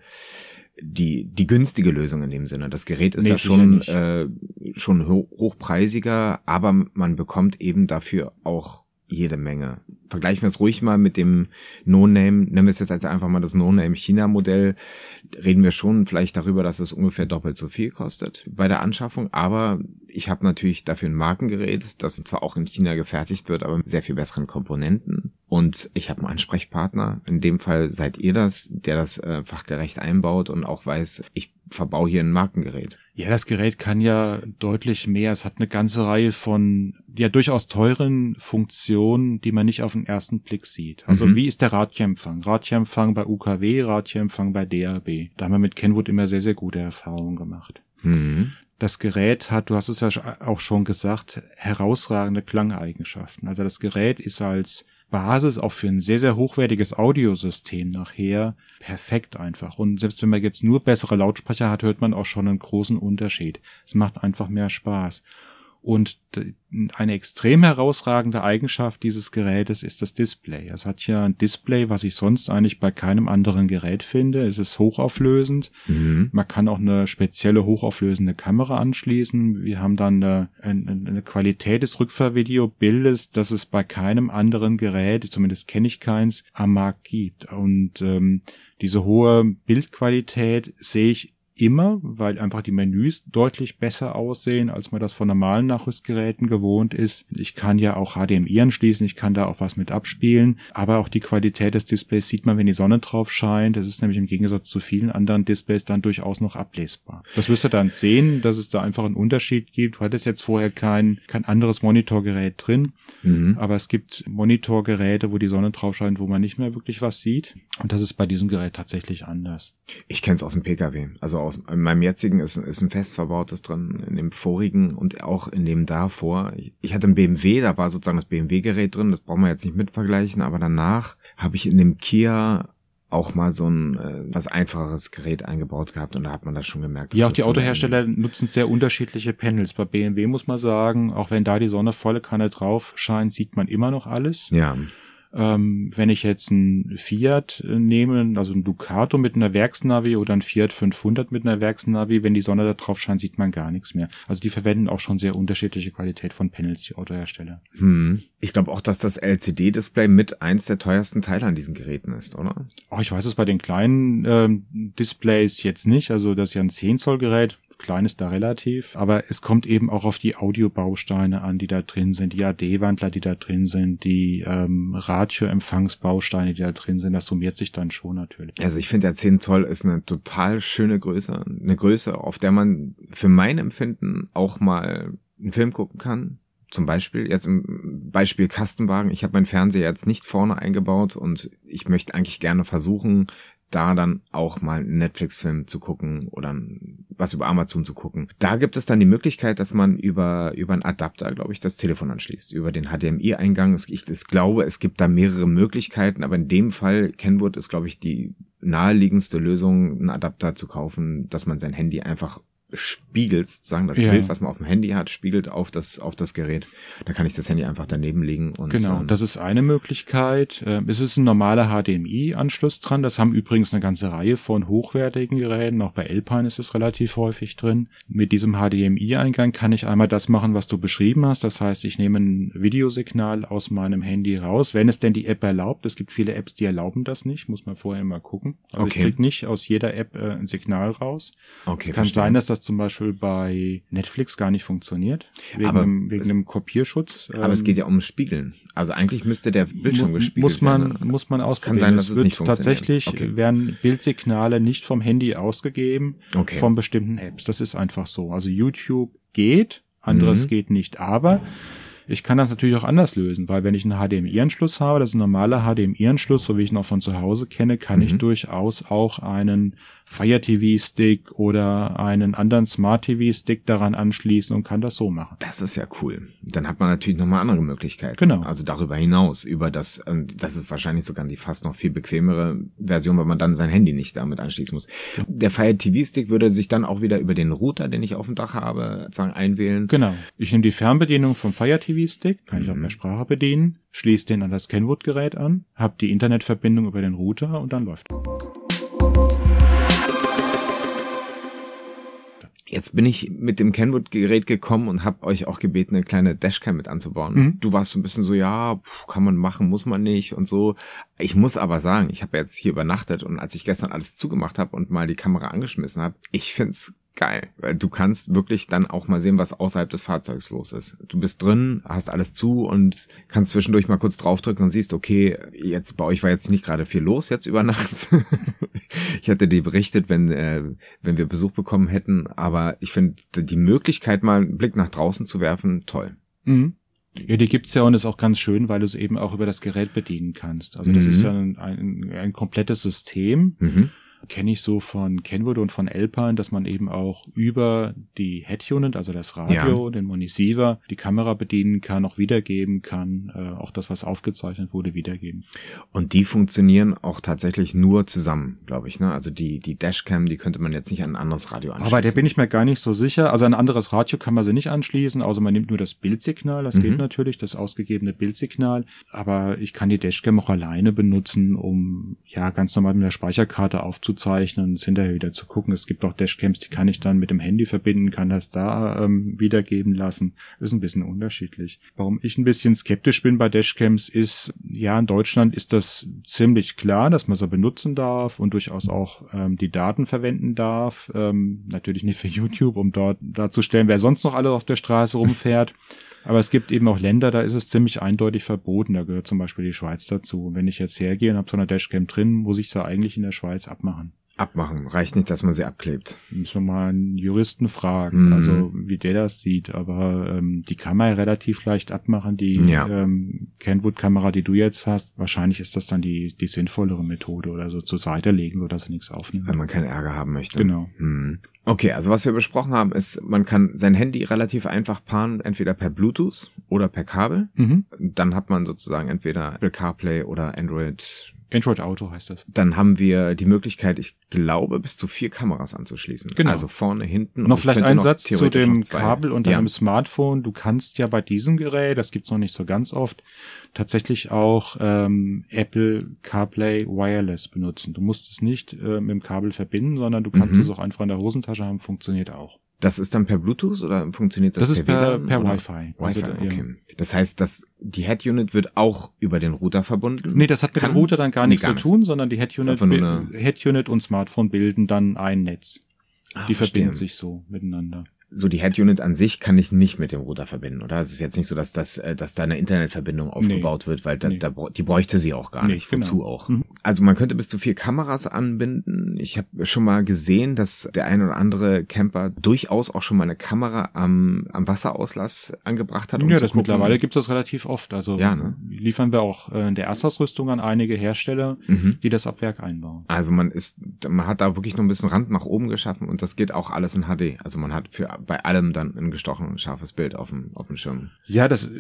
die, die günstige Lösung in dem Sinne. Das Gerät ist Nee, ja schon, äh, schon ho hochpreisiger, aber man bekommt eben dafür auch jede Menge. Vergleichen wir es ruhig mal mit dem No-Name, nennen wir es jetzt als einfach mal das No-Name China-Modell, reden wir schon vielleicht darüber, dass es ungefähr doppelt so viel kostet bei der Anschaffung, aber ich habe natürlich dafür ein Markengerät, das zwar auch in China gefertigt wird, aber mit sehr viel besseren Komponenten. Und ich habe einen Ansprechpartner, in dem Fall seid ihr das, der das äh, fachgerecht einbaut und auch weiß, ich verbau hier ein Markengerät. Ja, das Gerät kann ja deutlich mehr. Es hat eine ganze Reihe von ja durchaus teuren Funktionen, die man nicht auf den ersten Blick sieht. Also Mhm. wie ist der Radierempfang? Radierempfang bei UKW, Radierempfang bei DAB. Da haben wir mit Kenwood immer sehr, sehr gute Erfahrungen gemacht. Mhm. Das Gerät hat, du hast es ja auch schon gesagt, herausragende Klangeigenschaften. Also das Gerät ist als Basis auch für ein sehr, sehr hochwertiges Audiosystem nachher perfekt einfach. Und selbst wenn man jetzt nur bessere Lautsprecher hat, hört man auch schon einen großen Unterschied. Es macht einfach mehr Spaß. Und eine extrem herausragende Eigenschaft dieses Gerätes ist das Display. Es hat ja ein Display, was ich sonst eigentlich bei keinem anderen Gerät finde. Es ist hochauflösend. Mhm. Man kann auch eine spezielle hochauflösende Kamera anschließen. Wir haben dann eine, eine Qualität des Rückfahrvideobildes, das es bei keinem anderen Gerät, zumindest kenne ich keins, am Markt gibt. Und ähm, diese hohe Bildqualität sehe ich immer, weil einfach die Menüs deutlich besser aussehen, als man das von normalen Nachrüstgeräten gewohnt ist. Ich kann ja auch HDMI anschließen, ich kann da auch was mit abspielen, aber auch die Qualität des Displays sieht man, wenn die Sonne drauf scheint. Das ist nämlich im Gegensatz zu vielen anderen Displays dann durchaus noch ablesbar. Das wirst du dann sehen, dass es da einfach einen Unterschied gibt. Du hattest jetzt vorher kein, kein anderes Monitorgerät drin, mhm. aber es gibt Monitorgeräte, wo die Sonne drauf scheint, wo man nicht mehr wirklich was sieht. Und das ist bei diesem Gerät tatsächlich anders. Ich kenne es aus dem Pkw, also aus in meinem jetzigen ist, ist ein fest verbautes drin, in dem vorigen und auch in dem davor. Ich hatte ein BMW, da war sozusagen das BMW-Gerät drin, das brauchen wir jetzt nicht mit vergleichen, aber danach habe ich in dem Kia auch mal so ein äh, was einfacheres Gerät eingebaut gehabt und da hat man das schon gemerkt. Ja, auch die Autohersteller nutzen sehr unterschiedliche Panels. Bei BMW muss man sagen, auch wenn da die Sonne volle Kanne drauf scheint, sieht man immer noch alles. Ja. Ähm, wenn ich jetzt ein Fiat äh, nehme, also ein Ducato mit einer Werksnavi oder ein Fiat 500 mit einer Werksnavi, wenn die Sonne da drauf scheint, sieht man gar nichts mehr. Also die verwenden auch schon sehr unterschiedliche Qualität von Panels, die Autohersteller. Hm. Ich glaube auch, dass das LCD-Display mit eins der teuersten Teile an diesen Geräten ist, oder? Oh, ich weiß es bei den kleinen ähm, Displays jetzt nicht. Also das ist ja ein 10 Zoll Gerät klein ist da relativ, aber es kommt eben auch auf die Audiobausteine an, die da drin sind, die AD-Wandler, die da drin sind, die ähm, Radio-Empfangsbausteine, die da drin sind. Das summiert sich dann schon natürlich. Also ich finde, der 10 Zoll ist eine total schöne Größe, eine Größe, auf der man für mein Empfinden auch mal einen Film gucken kann, zum Beispiel, jetzt im Beispiel Kastenwagen, ich habe meinen Fernseher jetzt nicht vorne eingebaut und ich möchte eigentlich gerne versuchen, da dann auch mal einen Netflix-Film zu gucken oder was über Amazon zu gucken. Da gibt es dann die Möglichkeit, dass man über, über einen Adapter, glaube ich, das Telefon anschließt, über den HDMI-Eingang. Ich, ich glaube, es gibt da mehrere Möglichkeiten, aber in dem Fall, Kenwood ist, glaube ich, die naheliegendste Lösung, einen Adapter zu kaufen, dass man sein Handy einfach spiegelt, sozusagen das ja. Bild, was man auf dem Handy hat, spiegelt auf das auf das Gerät. Da kann ich das Handy einfach daneben legen und genau. Ähm, das ist eine Möglichkeit. Ähm, es ist ein normaler HDMI-Anschluss dran. Das haben übrigens eine ganze Reihe von hochwertigen Geräten. Auch bei Alpine ist es relativ häufig drin. Mit diesem HDMI-Eingang kann ich einmal das machen, was du beschrieben hast. Das heißt, ich nehme ein Videosignal aus meinem Handy raus, wenn es denn die App erlaubt. Es gibt viele Apps, die erlauben das nicht. Muss man vorher mal gucken. Aber okay. ich krieg nicht aus jeder App äh, ein Signal raus. Okay, es kann verstehen. sein, dass das das zum Beispiel bei Netflix gar nicht funktioniert. Wegen, aber einem, wegen es, einem Kopierschutz. Aber ähm, es geht ja um Spiegeln. Also eigentlich müsste der Bildschirm gespiegelt muss man, werden. Muss man ausprobieren. Kann sein, dass es, es nicht funktioniert. Tatsächlich okay. werden Bildsignale nicht vom Handy ausgegeben, okay. von bestimmten Apps. Das ist einfach so. Also YouTube geht, anderes mhm. geht nicht. Aber ich kann das natürlich auch anders lösen, weil wenn ich einen HDMI-Anschluss habe, das ist ein normaler HDMI-Anschluss, so wie ich ihn auch von zu Hause kenne, kann mhm. ich durchaus auch einen Fire TV Stick oder einen anderen Smart TV Stick daran anschließen und kann das so machen. Das ist ja cool. Dann hat man natürlich nochmal andere Möglichkeiten. Genau. Also darüber hinaus, über das, das ist wahrscheinlich sogar die fast noch viel bequemere Version, weil man dann sein Handy nicht damit anschließen muss. Ja. Der Fire TV Stick würde sich dann auch wieder über den Router, den ich auf dem Dach habe, sozusagen einwählen. Genau. Ich nehme die Fernbedienung vom Fire TV Stick, kann mhm. ich auch per Sprache bedienen, schließe den an das Kenwood Gerät an, habe die Internetverbindung über den Router und dann läuft. Jetzt bin ich mit dem Kenwood-Gerät gekommen und habe euch auch gebeten, eine kleine Dashcam mit anzubauen. Mhm. Du warst so ein bisschen so, ja, kann man machen, muss man nicht und so. Ich muss aber sagen, ich habe jetzt hier übernachtet und als ich gestern alles zugemacht habe und mal die Kamera angeschmissen habe, ich find's geil, weil du kannst wirklich dann auch mal sehen, was außerhalb des Fahrzeugs los ist. Du bist drin, hast alles zu und kannst zwischendurch mal kurz draufdrücken und siehst, okay, jetzt bei euch war jetzt nicht gerade viel los jetzt über Nacht. ich hätte dir berichtet, wenn äh, wenn wir Besuch bekommen hätten, aber ich finde die Möglichkeit mal einen Blick nach draußen zu werfen, toll. Mhm. Ja, die gibt's ja und ist auch ganz schön, weil du es eben auch über das Gerät bedienen kannst. Also das mhm. ist ja ein, ein, ein komplettes System. Mhm kenne ich so von Kenwood und von Alpine, dass man eben auch über die Head-Unit, also das Radio, ja. den Monisiever, die Kamera bedienen kann, auch wiedergeben kann, äh, auch das, was aufgezeichnet wurde, wiedergeben. Und die funktionieren auch tatsächlich nur zusammen, glaube ich. Ne? Also die, die Dashcam, die könnte man jetzt nicht an ein anderes Radio anschließen. Aber der bin ich mir gar nicht so sicher. Also ein anderes Radio kann man sie nicht anschließen, außer man nimmt nur das Bildsignal. Das mhm. geht natürlich, das ausgegebene Bildsignal. Aber ich kann die Dashcam auch alleine benutzen, um ja ganz normal mit der Speicherkarte aufzuzeichnen und hinterher wieder zu gucken. Es gibt auch Dashcams, die kann ich dann mit dem Handy verbinden, kann das da ähm, wiedergeben lassen. Ist ein bisschen unterschiedlich. Warum ich ein bisschen skeptisch bin bei Dashcams ist, ja, in Deutschland ist das ziemlich klar, dass man so benutzen darf und durchaus auch ähm, die Daten verwenden darf. Ähm, natürlich nicht für YouTube, um dort darzustellen, wer sonst noch alle auf der Straße rumfährt. Aber es gibt eben auch Länder, da ist es ziemlich eindeutig verboten. Da gehört zum Beispiel die Schweiz dazu. Und wenn ich jetzt hergehe und habe so eine Dashcam drin, muss ich sie eigentlich in der Schweiz abmachen abmachen. Reicht nicht, dass man sie abklebt. Müssen wir mal einen Juristen fragen, mhm. also wie der das sieht. Aber ähm, die kann man ja relativ leicht abmachen. Die ja. ähm, Kenwood-Kamera, die du jetzt hast, wahrscheinlich ist das dann die, die sinnvollere Methode oder so zur Seite legen, sodass sie nichts aufnimmt. Wenn man keinen Ärger haben möchte. Genau. Mhm. Okay, also was wir besprochen haben, ist, man kann sein Handy relativ einfach paaren, entweder per Bluetooth oder per Kabel. Mhm. Dann hat man sozusagen entweder Apple CarPlay oder Android Android Auto heißt das. Dann haben wir die Möglichkeit, ich glaube, bis zu vier Kameras anzuschließen. Genau. Also vorne, hinten. Noch vielleicht ein Satz zu dem Kabel und deinem ja. Smartphone. Du kannst ja bei diesem Gerät, das gibt's noch nicht so ganz oft, tatsächlich auch ähm, Apple CarPlay Wireless benutzen. Du musst es nicht äh, mit dem Kabel verbinden, sondern du kannst mhm. es auch einfach in der Hosentasche haben, funktioniert auch. Das ist dann per Bluetooth oder funktioniert das, das ist per, per, per Wi-Fi. Wi-Fi, also, okay. Ja. Das heißt, dass die Head-Unit wird auch über den Router verbunden? Nee, das hat mit Kann? dem Router dann gar nichts nee, gar zu tun, sondern die Head-Unit Head-Unit und Smartphone bilden dann ein Netz. Ah, die verstehen verbinden sich so miteinander so die Head-Unit an sich kann ich nicht mit dem Router verbinden, oder? Es ist jetzt nicht so, dass das, äh, dass da eine Internetverbindung aufgebaut nee. wird, weil da, nee. da, die bräuchte sie auch gar nee, nicht. Wozu genau. auch? Mhm. Also man könnte bis zu vier Kameras anbinden. Ich habe schon mal gesehen, dass der ein oder andere Camper durchaus auch schon mal eine Kamera am, am Wasserauslass angebracht hat. Um ja, das gucken. mittlerweile gibt's das relativ oft. Also ja, ne? liefern wir auch äh, in der Erstausrüstung an einige Hersteller, mhm. die das ab Werk einbauen. Also man ist, man hat da wirklich noch ein bisschen Rand nach oben geschaffen und das geht auch alles in HD. Also man hat für bei allem dann ein gestochen scharfes Bild auf dem, auf dem Schirm. Ja, das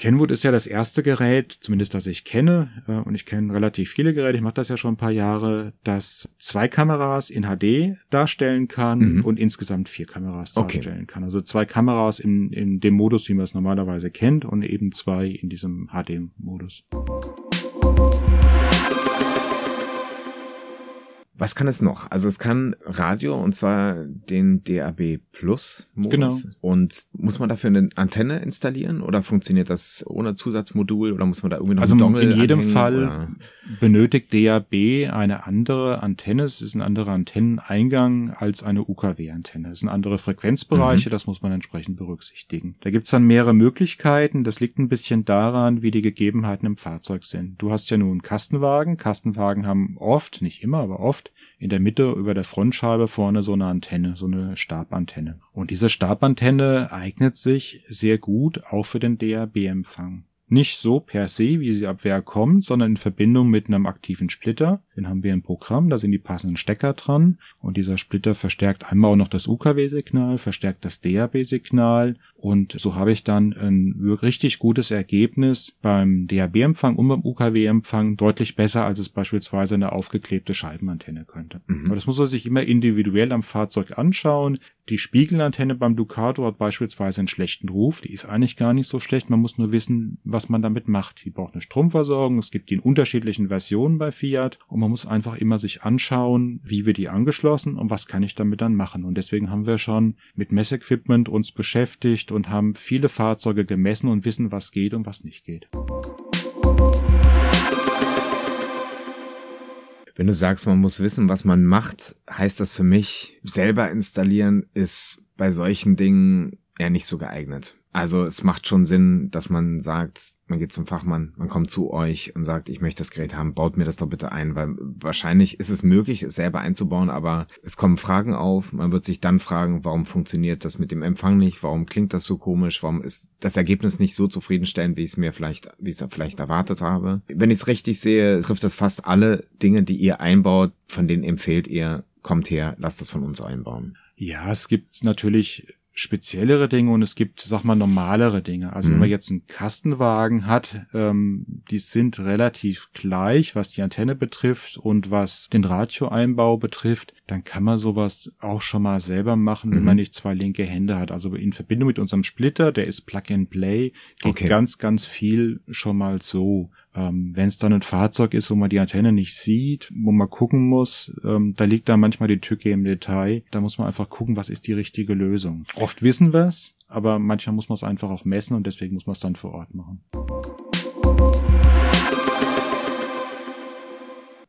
Kenwood ist ja das erste Gerät, zumindest das ich kenne, äh, und ich kenne relativ viele Geräte, ich mache das ja schon ein paar Jahre, das zwei Kameras in HD darstellen kann mhm. und insgesamt vier Kameras darstellen okay. kann. Also zwei Kameras in, in dem Modus, wie man es normalerweise kennt, und eben zwei in diesem HD-Modus. Was kann es noch? Also es kann Radio und zwar den DAB Plus Modus. Genau. Und muss man dafür eine Antenne installieren oder funktioniert das ohne Zusatzmodul oder muss man da irgendwie noch also einen Dongle in jedem Fall oder? benötigt DAB eine andere Antenne. Es ist ein anderer Antenneneingang als eine UKW-Antenne. Es sind andere Frequenzbereiche, mhm. das muss man entsprechend berücksichtigen. Da gibt's dann mehrere Möglichkeiten. Das liegt ein bisschen daran, wie die Gegebenheiten im Fahrzeug sind. Du hast ja nun Kastenwagen. Kastenwagen haben oft, nicht immer, aber oft in der Mitte über der Frontscheibe vorne so eine Antenne, so eine Stabantenne. Und diese Stabantenne eignet sich sehr gut auch für den DAB-Empfang. Nicht so per se, wie sie ab Werk kommt, sondern in Verbindung mit einem aktiven Splitter. Den haben wir im Programm, da sind die passenden Stecker dran. Und dieser Splitter verstärkt einmal auch noch das UKW-Signal, verstärkt das DAB-Signal. Und so habe ich dann ein richtig gutes Ergebnis beim DAB-Empfang und beim UKW-Empfang deutlich besser, als es beispielsweise eine aufgeklebte Scheibenantenne könnte. Mhm. Aber das muss man sich immer individuell am Fahrzeug anschauen. Die Spiegelantenne beim Ducato hat beispielsweise einen schlechten Ruf. Die ist eigentlich gar nicht so schlecht. Man muss nur wissen, was man damit macht. Die braucht eine Stromversorgung. Es gibt die in unterschiedlichen Versionen bei Fiat. Und man muss einfach immer sich anschauen, wie wird die angeschlossen und was kann ich damit dann machen. Und deswegen haben wir schon mit Messequipment uns beschäftigt und haben viele Fahrzeuge gemessen und wissen, was geht und was nicht geht. Wenn du sagst, man muss wissen, was man macht, heißt das für mich, selber installieren ist bei solchen Dingen eher nicht so geeignet. Also es macht schon Sinn, dass man sagt, man geht zum Fachmann, man kommt zu euch und sagt, ich möchte das Gerät haben, baut mir das doch bitte ein, weil wahrscheinlich ist es möglich, es selber einzubauen, aber es kommen Fragen auf, man wird sich dann fragen, warum funktioniert das mit dem Empfang nicht, warum klingt das so komisch, warum ist das Ergebnis nicht so zufriedenstellend, wie ich es mir vielleicht, wie ich es vielleicht erwartet habe. Wenn ich es richtig sehe, trifft das fast alle Dinge, die ihr einbaut, von denen empfehlt ihr, kommt her, lasst das von uns einbauen. Ja, es gibt natürlich speziellere Dinge und es gibt, sag mal, normalere Dinge. Also mhm. wenn man jetzt einen Kastenwagen hat, ähm, die sind relativ gleich, was die Antenne betrifft und was den Radioeinbau betrifft, dann kann man sowas auch schon mal selber machen, wenn mhm. man nicht zwei linke Hände hat. Also in Verbindung mit unserem Splitter, der ist Plug and Play, geht okay. ganz, ganz viel schon mal so. Ähm, Wenn es dann ein Fahrzeug ist, wo man die Antenne nicht sieht, wo man gucken muss, ähm, da liegt da manchmal die Tücke im Detail. Da muss man einfach gucken, was ist die richtige Lösung. Oft wissen wir es, aber manchmal muss man es einfach auch messen und deswegen muss man es dann vor Ort machen.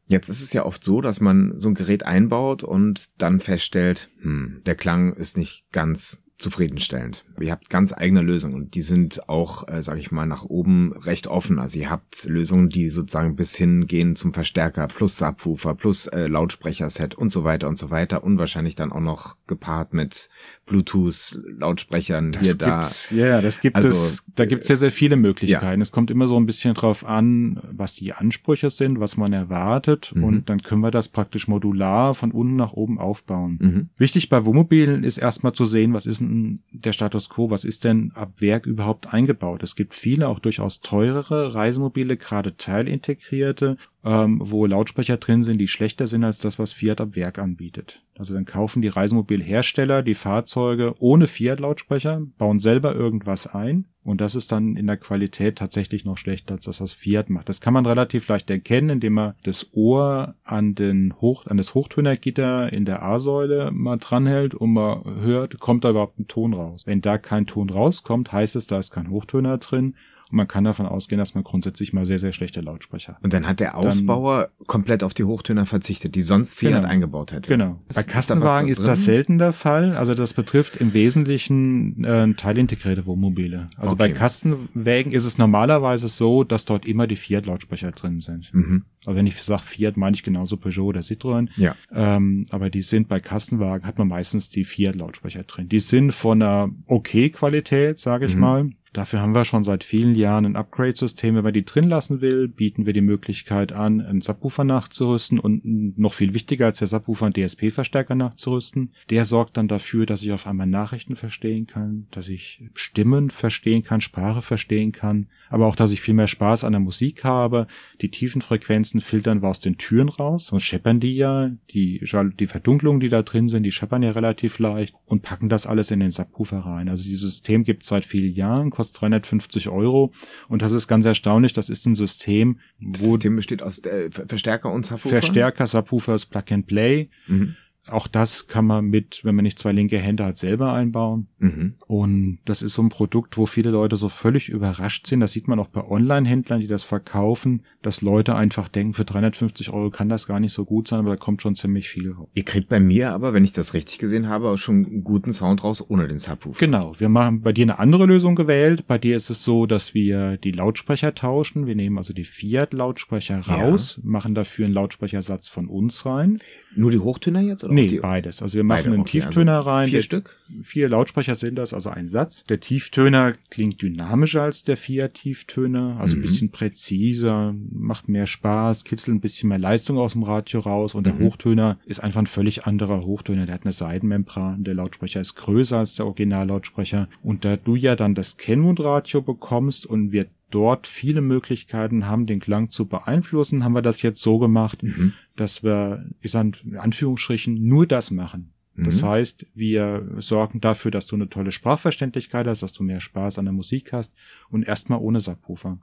Jetzt ist es ja oft so, dass man so ein Gerät einbaut und dann feststellt, hm, der Klang ist nicht ganz zufriedenstellend. Ihr habt ganz eigene Lösungen und die sind auch, äh, sage ich mal, nach oben recht offen. Also ihr habt Lösungen, die sozusagen bis hin gehen zum Verstärker plus Subwoofer plus äh, Lautsprecherset und so weiter und so weiter und wahrscheinlich dann auch noch gepaart mit Bluetooth-Lautsprechern hier da. Ja, das gibt also, es. Da gibt es sehr, sehr viele Möglichkeiten. Ja. Es kommt immer so ein bisschen drauf an, was die Ansprüche sind, was man erwartet mhm. und dann können wir das praktisch modular von unten nach oben aufbauen. Mhm. Wichtig bei Wohnmobilen ist erstmal zu sehen, was ist denn der Status quo, was ist denn ab Werk überhaupt eingebaut. Es gibt viele, auch durchaus teurere Reisemobile, gerade teilintegrierte ähm, wo Lautsprecher drin sind, die schlechter sind als das, was Fiat ab Werk anbietet. Also dann kaufen die Reisemobilhersteller die Fahrzeuge ohne Fiat-Lautsprecher, bauen selber irgendwas ein und das ist dann in der Qualität tatsächlich noch schlechter als das, was Fiat macht. Das kann man relativ leicht erkennen, indem man das Ohr an den Hoch, an das Hochtönergitter in der A-Säule mal dranhält und man hört, kommt da überhaupt ein Ton raus. Wenn da kein Ton rauskommt, heißt es, da ist kein Hochtöner drin und man kann davon ausgehen, dass man grundsätzlich mal sehr, sehr schlechte Lautsprecher hat. Und dann hat der Ausbauer dann, komplett auf die Hochtöner verzichtet, die sonst Fiat genau, eingebaut hätte. Genau. Bei Kastenwagen ist, da ist, das selten der Fall. Also das betrifft im Wesentlichen äh, teilintegrierte Wohnmobile. Also okay. bei Kastenwagen ist es normalerweise so, dass dort immer die Fiat-Lautsprecher drin sind. Mhm. Also wenn ich sage Fiat, meine ich genauso Peugeot oder Citroën. Ja. Ähm, aber die sind bei Kastenwagen, hat man meistens die Fiat-Lautsprecher drin. Die sind von einer okay Qualität, sage ich mhm. mal. Dafür haben wir schon seit vielen Jahren ein Upgrade-System. Wenn man die drin lassen will, bieten wir die Möglichkeit an, einen Subwoofer nachzurüsten und noch viel wichtiger als der Subwoofer einen DSP-Verstärker nachzurüsten. Der sorgt dann dafür, dass ich auf einmal Nachrichten verstehen kann, dass ich Stimmen verstehen kann, Sprache verstehen kann, aber auch, dass ich viel mehr Spaß an der Musik habe. Die tiefen Frequenzen filtern wir aus den Türen raus, sonst scheppern die ja, die, die Verdunklungen, die da drin sind, die scheppern ja relativ leicht und packen das alles in den Subwoofer rein. Also dieses System gibt es seit vielen Jahren, kostet 350 Euro. Und das ist ganz erstaunlich. Das ist ein System, wo. Das System besteht aus äh, Verstärker und Subwoofer? Verstärker, Subwoofers, Plug and Play. Mhm. Auch das kann man mit, wenn man nicht zwei linke Hände hat, selber einbauen. Mhm. Und das ist so ein Produkt, wo viele Leute so völlig überrascht sind. Das sieht man auch bei Online-Händlern, die das verkaufen, dass Leute einfach denken, für 350 Euro kann das gar nicht so gut sein, aber da kommt schon ziemlich viel raus. Ihr kriegt bei mir aber, wenn ich das richtig gesehen habe, auch schon einen guten Sound raus ohne den Subwoofer. Genau. Wir machen bei dir eine andere Lösung gewählt. Bei dir ist es so, dass wir die Lautsprecher tauschen. Wir nehmen also die Fiat-Lautsprecher raus, ja. machen dafür einen Lautsprechersatz von uns rein. Nur die Hochtöner jetzt? Oder nee, beides. Also wir machen beide, einen okay, Tieftöner also rein. Vier Stück? Vier Lautsprecher sind das, also ein Satz. Der Tieftöner klingt dynamischer als der Fiat-Tieftöner, also mhm. ein bisschen präziser, macht mehr Spaß, kitzelt ein bisschen mehr Leistung aus dem Radio raus und der mhm. Hochtöner ist einfach ein völlig anderer Hochtöner. Der hat eine Seitenmembran, der Lautsprecher ist größer als der Originallautsprecher und da du ja dann das Kennmundradio bekommst und wir dort viele Möglichkeiten haben, den Klang zu beeinflussen, haben wir das jetzt so gemacht, mhm. dass wir, ich sage in Anführungsstrichen, nur das machen. Das mhm. heißt, wir sorgen dafür, dass du eine tolle Sprachverständlichkeit hast, dass du mehr Spaß an der Musik hast und erstmal ohne Subwoofer.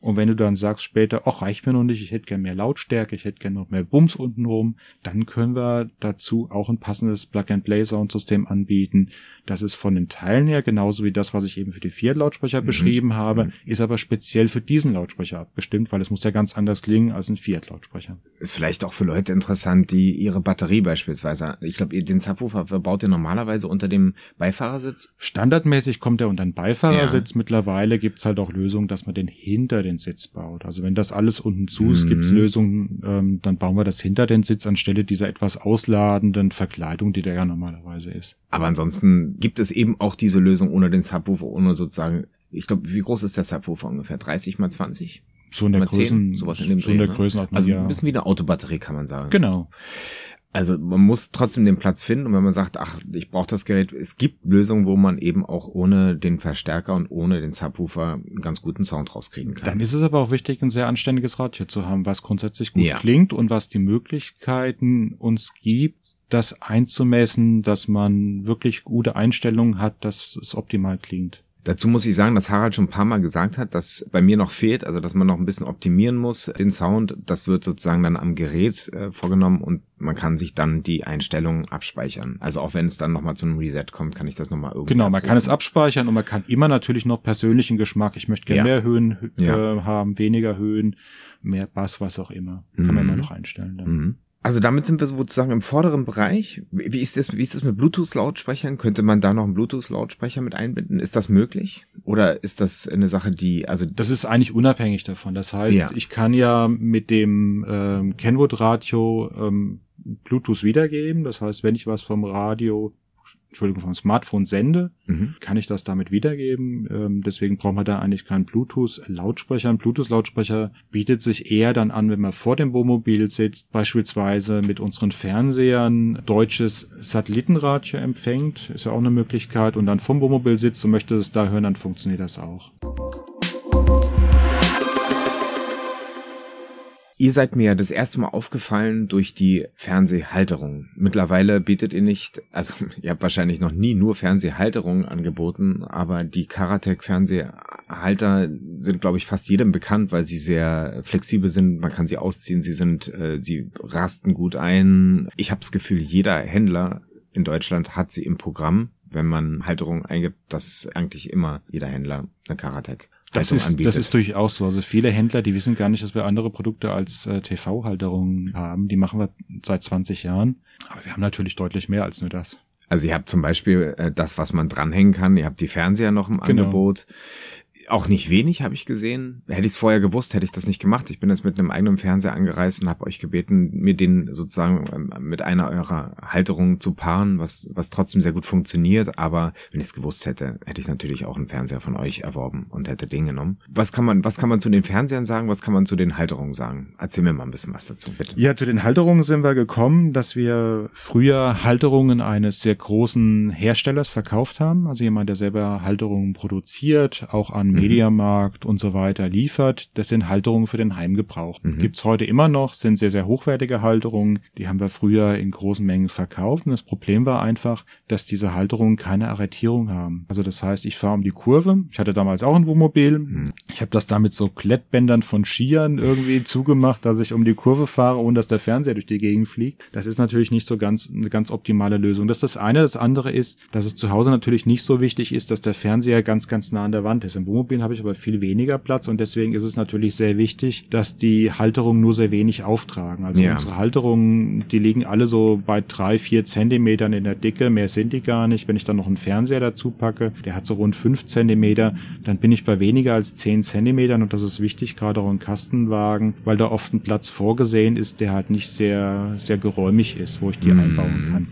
Und wenn du dann sagst später, ach, reicht mir noch nicht, ich hätte gern mehr Lautstärke, ich hätte gern noch mehr Bums untenrum, dann können wir dazu auch ein passendes Plug-and-Play-Soundsystem anbieten. Das ist von den Teilen her genauso wie das, was ich eben für die Fiat-Lautsprecher mhm. beschrieben habe, mhm. ist aber speziell für diesen Lautsprecher abgestimmt, weil es muss ja ganz anders klingen als ein Fiat-Lautsprecher. Ist vielleicht auch für Leute interessant, die ihre Batterie beispielsweise, ich glaube, den Subwoofer verbaut ihr normalerweise unter dem Beifahrersitz? Standardmäßig kommt er unter den Beifahrersitz. Ja. Mittlerweile gibt's halt auch Lösungen, dass man den hinter den Sitz baut. Also wenn das alles unten zu ist, mhm. gibt's Lösungen, ähm, dann bauen wir das hinter den Sitz anstelle dieser etwas ausladenden Verkleidung, die da ja normalerweise ist. Aber ansonsten gibt es eben auch diese Lösung ohne den Subwoofer, ohne sozusagen, ich glaube, wie groß ist der Subwoofer ungefähr? 30 mal 20? So in der Größen, sowas in dem so in der ne? Größenordnung. Also ein bisschen wie eine Autobatterie, kann man sagen. Genau. Also man muss trotzdem den Platz finden und wenn man sagt, ach, ich brauche das Gerät, es gibt Lösungen, wo man eben auch ohne den Verstärker und ohne den Subwoofer einen ganz guten Sound rauskriegen kann. Dann ist es aber auch wichtig, ein sehr anständiges Radio zu haben, was grundsätzlich gut ja. klingt und was die Möglichkeiten uns gibt, das einzumessen, dass man wirklich gute Einstellungen hat, dass es optimal klingt. Dazu muss ich sagen, dass Harald schon ein paar Mal gesagt hat, dass bei mir noch fehlt, also dass man noch ein bisschen optimieren muss, den Sound. Das wird sozusagen dann am Gerät äh, vorgenommen und man kann sich dann die Einstellungen abspeichern. Also auch wenn es dann nochmal zu einem Reset kommt, kann ich das nochmal irgendwie. Genau, man kann es abspeichern und man kann immer natürlich noch persönlichen Geschmack. Ich möchte gerne ja. mehr Höhen äh, ja. haben, weniger Höhen, mehr Bass, was auch immer. Kann mhm. man immer noch einstellen. Dann. Mhm. Also damit sind wir sozusagen im vorderen Bereich. Wie ist das, wie ist das mit Bluetooth-Lautsprechern? Könnte man da noch einen Bluetooth-Lautsprecher mit einbinden? Ist das möglich? Oder ist das eine Sache, die, also. Das ist eigentlich unabhängig davon. Das heißt, ja. ich kann ja mit dem ähm, Kenwood-Radio ähm, Bluetooth wiedergeben. Das heißt, wenn ich was vom Radio Entschuldigung, vom Smartphone sende, mhm. kann ich das damit wiedergeben. Ähm, deswegen brauchen wir da eigentlich keinen Bluetooth-Lautsprecher. Ein Bluetooth-Lautsprecher bietet sich eher dann an, wenn man vor dem Wohnmobil sitzt, beispielsweise mit unseren Fernsehern deutsches Satellitenradio empfängt, ist ja auch eine Möglichkeit, und dann vom Wohnmobil sitzt und möchte es da hören, dann funktioniert das auch. Ihr seid mir das erste Mal aufgefallen durch die Fernsehhalterung. Mittlerweile bietet ihr nicht, also ihr habt wahrscheinlich noch nie nur Fernsehhalterungen angeboten, aber die Karatec Fernsehhalter sind, glaube ich, fast jedem bekannt, weil sie sehr flexibel sind. Man kann sie ausziehen, sie sind, äh, sie rasten gut ein. Ich habe das Gefühl, jeder Händler in Deutschland hat sie im Programm, wenn man Halterungen eingibt, dass eigentlich immer jeder Händler eine Karatec das ist, anbietet. das ist durchaus so. Also viele Händler, die wissen gar nicht, dass wir andere Produkte als äh, TV-Halterungen haben. Die machen wir seit 20 Jahren. Aber wir haben natürlich deutlich mehr als nur das. Also ihr habt zum Beispiel äh, das, was man dranhängen kann. Ihr habt die Fernseher noch im genau. Angebot auch nicht wenig, habe ich gesehen. Hätte ich es vorher gewusst, hätte ich das nicht gemacht. Ich bin jetzt mit einem eigenen Fernseher angereist und habe euch gebeten, mir den sozusagen ähm, mit einer eurer Halterungen zu paaren, was, was trotzdem sehr gut funktioniert. Aber wenn ich es gewusst hätte, hätte ich natürlich auch einen Fernseher von euch erworben und hätte den genommen. Was kann man, was kann man zu den Fernsehern sagen? Was kann man zu den Halterungen sagen? Erzähl mir mal ein bisschen was dazu, bitte. Ja, zu den Halterungen sind wir gekommen, dass wir früher Halterungen eines sehr großen Herstellers verkauft haben. Also jemand, der selber Halterungen produziert, auch an Mhm. Mediamarkt und so weiter liefert. Das sind Halterungen für den Heimgebrauch. Mhm. Gibt's heute immer noch, sind sehr, sehr hochwertige Halterungen. Die haben wir früher in großen Mengen verkauft. Und das Problem war einfach, dass diese Halterungen keine Arretierung haben. Also das heißt, ich fahre um die Kurve. Ich hatte damals auch ein Wohnmobil. Mhm. Ich habe das damit so Klettbändern von Skiern irgendwie zugemacht, dass ich um die Kurve fahre, ohne dass der Fernseher durch die Gegend fliegt. Das ist natürlich nicht so ganz eine ganz optimale Lösung. Das ist das eine. Das andere ist, dass es zu Hause natürlich nicht so wichtig ist, dass der Fernseher ganz, ganz nah an der Wand ist. Im Wohnmobilen habe ich aber viel weniger Platz und deswegen ist es natürlich sehr wichtig, dass die Halterungen nur sehr wenig auftragen. Also ja. unsere Halterungen, die liegen alle so bei drei, vier Zentimetern in der Dicke, mehr sind die gar nicht. Wenn ich dann noch einen Fernseher dazu packe, der hat so rund fünf Zentimeter, dann bin ich bei weniger als zehn Zentimetern und das ist wichtig, gerade auch in Kastenwagen, weil da oft ein Platz vorgesehen ist, der halt nicht sehr, sehr geräumig ist, wo ich die mhm. einbauen kann.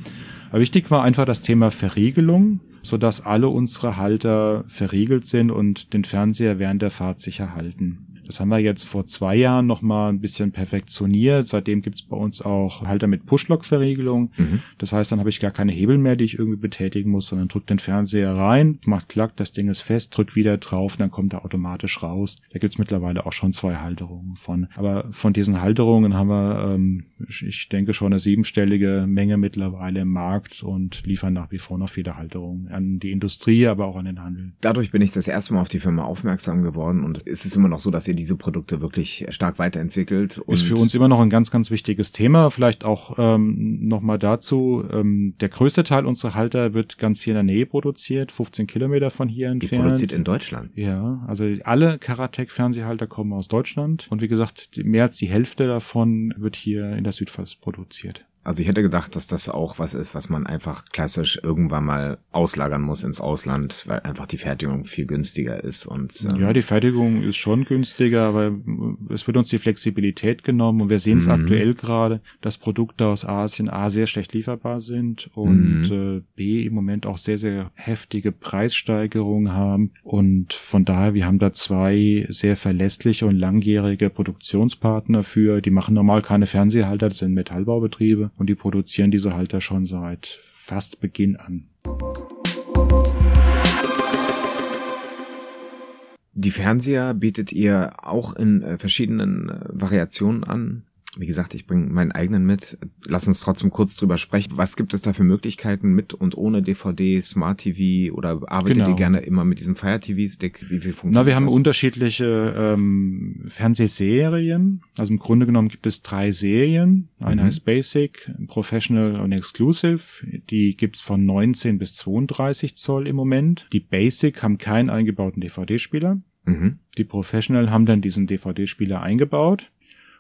Aber wichtig war einfach das Thema Verriegelung so dass alle unsere Halter verriegelt sind und den Fernseher während der Fahrt sicher halten. Das haben wir jetzt vor zwei Jahren nochmal ein bisschen perfektioniert. Seitdem gibt's bei uns auch Halter mit Pushlock-Verriegelung. Mhm. Das heißt, dann habe ich gar keine Hebel mehr, die ich irgendwie betätigen muss, sondern drückt den Fernseher rein, macht klack, das Ding ist fest, drückt wieder drauf, dann kommt er automatisch raus. Da gibt's mittlerweile auch schon zwei Halterungen von. Aber von diesen Halterungen haben wir, ähm, ich denke schon eine siebenstellige Menge mittlerweile im Markt und liefern nach wie vor noch viele Halterungen an die Industrie, aber auch an den Handel. Dadurch bin ich das erste Mal auf die Firma aufmerksam geworden und es ist immer noch so, dass ihr ihr diese Produkte wirklich stark weiterentwickelt. ist für uns immer noch ein ganz, ganz wichtiges Thema. Vielleicht auch ähm, nochmal dazu, ähm, der größte Teil unserer Halter wird ganz hier in der Nähe produziert, 15 Kilometer von hier entfernt. Die produziert in Deutschland? Ja, also alle Karatec-Fernsehhalter kommen aus Deutschland und wie gesagt, mehr als die Hälfte davon wird hier in der Südpfalz produziert. Also ich hätte gedacht, dass das auch was ist, was man einfach klassisch irgendwann mal auslagern muss ins Ausland, weil einfach die Fertigung viel günstiger ist und ähm ja, die Fertigung ist schon günstiger, aber es wird uns die Flexibilität genommen und wir sehen es mhm. aktuell gerade, dass Produkte aus Asien a sehr schlecht lieferbar sind und mhm. äh, b im Moment auch sehr sehr heftige Preissteigerungen haben und von daher wir haben da zwei sehr verlässliche und langjährige Produktionspartner für, die machen normal keine Fernseherhalter, das sind Metallbaubetriebe und die produzieren diese Halter schon seit fast Beginn an. Die Fernseher bietet ihr auch in äh, verschiedenen äh, Variationen an. Wie gesagt, ich bringe meinen eigenen mit. Lass uns trotzdem kurz drüber sprechen. Was gibt es da für Möglichkeiten mit und ohne DVD, Smart TV oder arbeitet genau. ihr gerne immer mit diesem Fire TV Stick? Wie, wie funktioniert Na, wir das? haben unterschiedliche ähm, Fernsehserien. Also im Grunde genommen gibt es drei Serien. Eine mhm. heißt Basic, Professional und Exclusive. Die gibt's von 19 bis 32 Zoll im Moment. Die Basic haben keinen eingebauten DVD-Spieler. Mhm. Die Professional haben dann diesen DVD-Spieler eingebaut.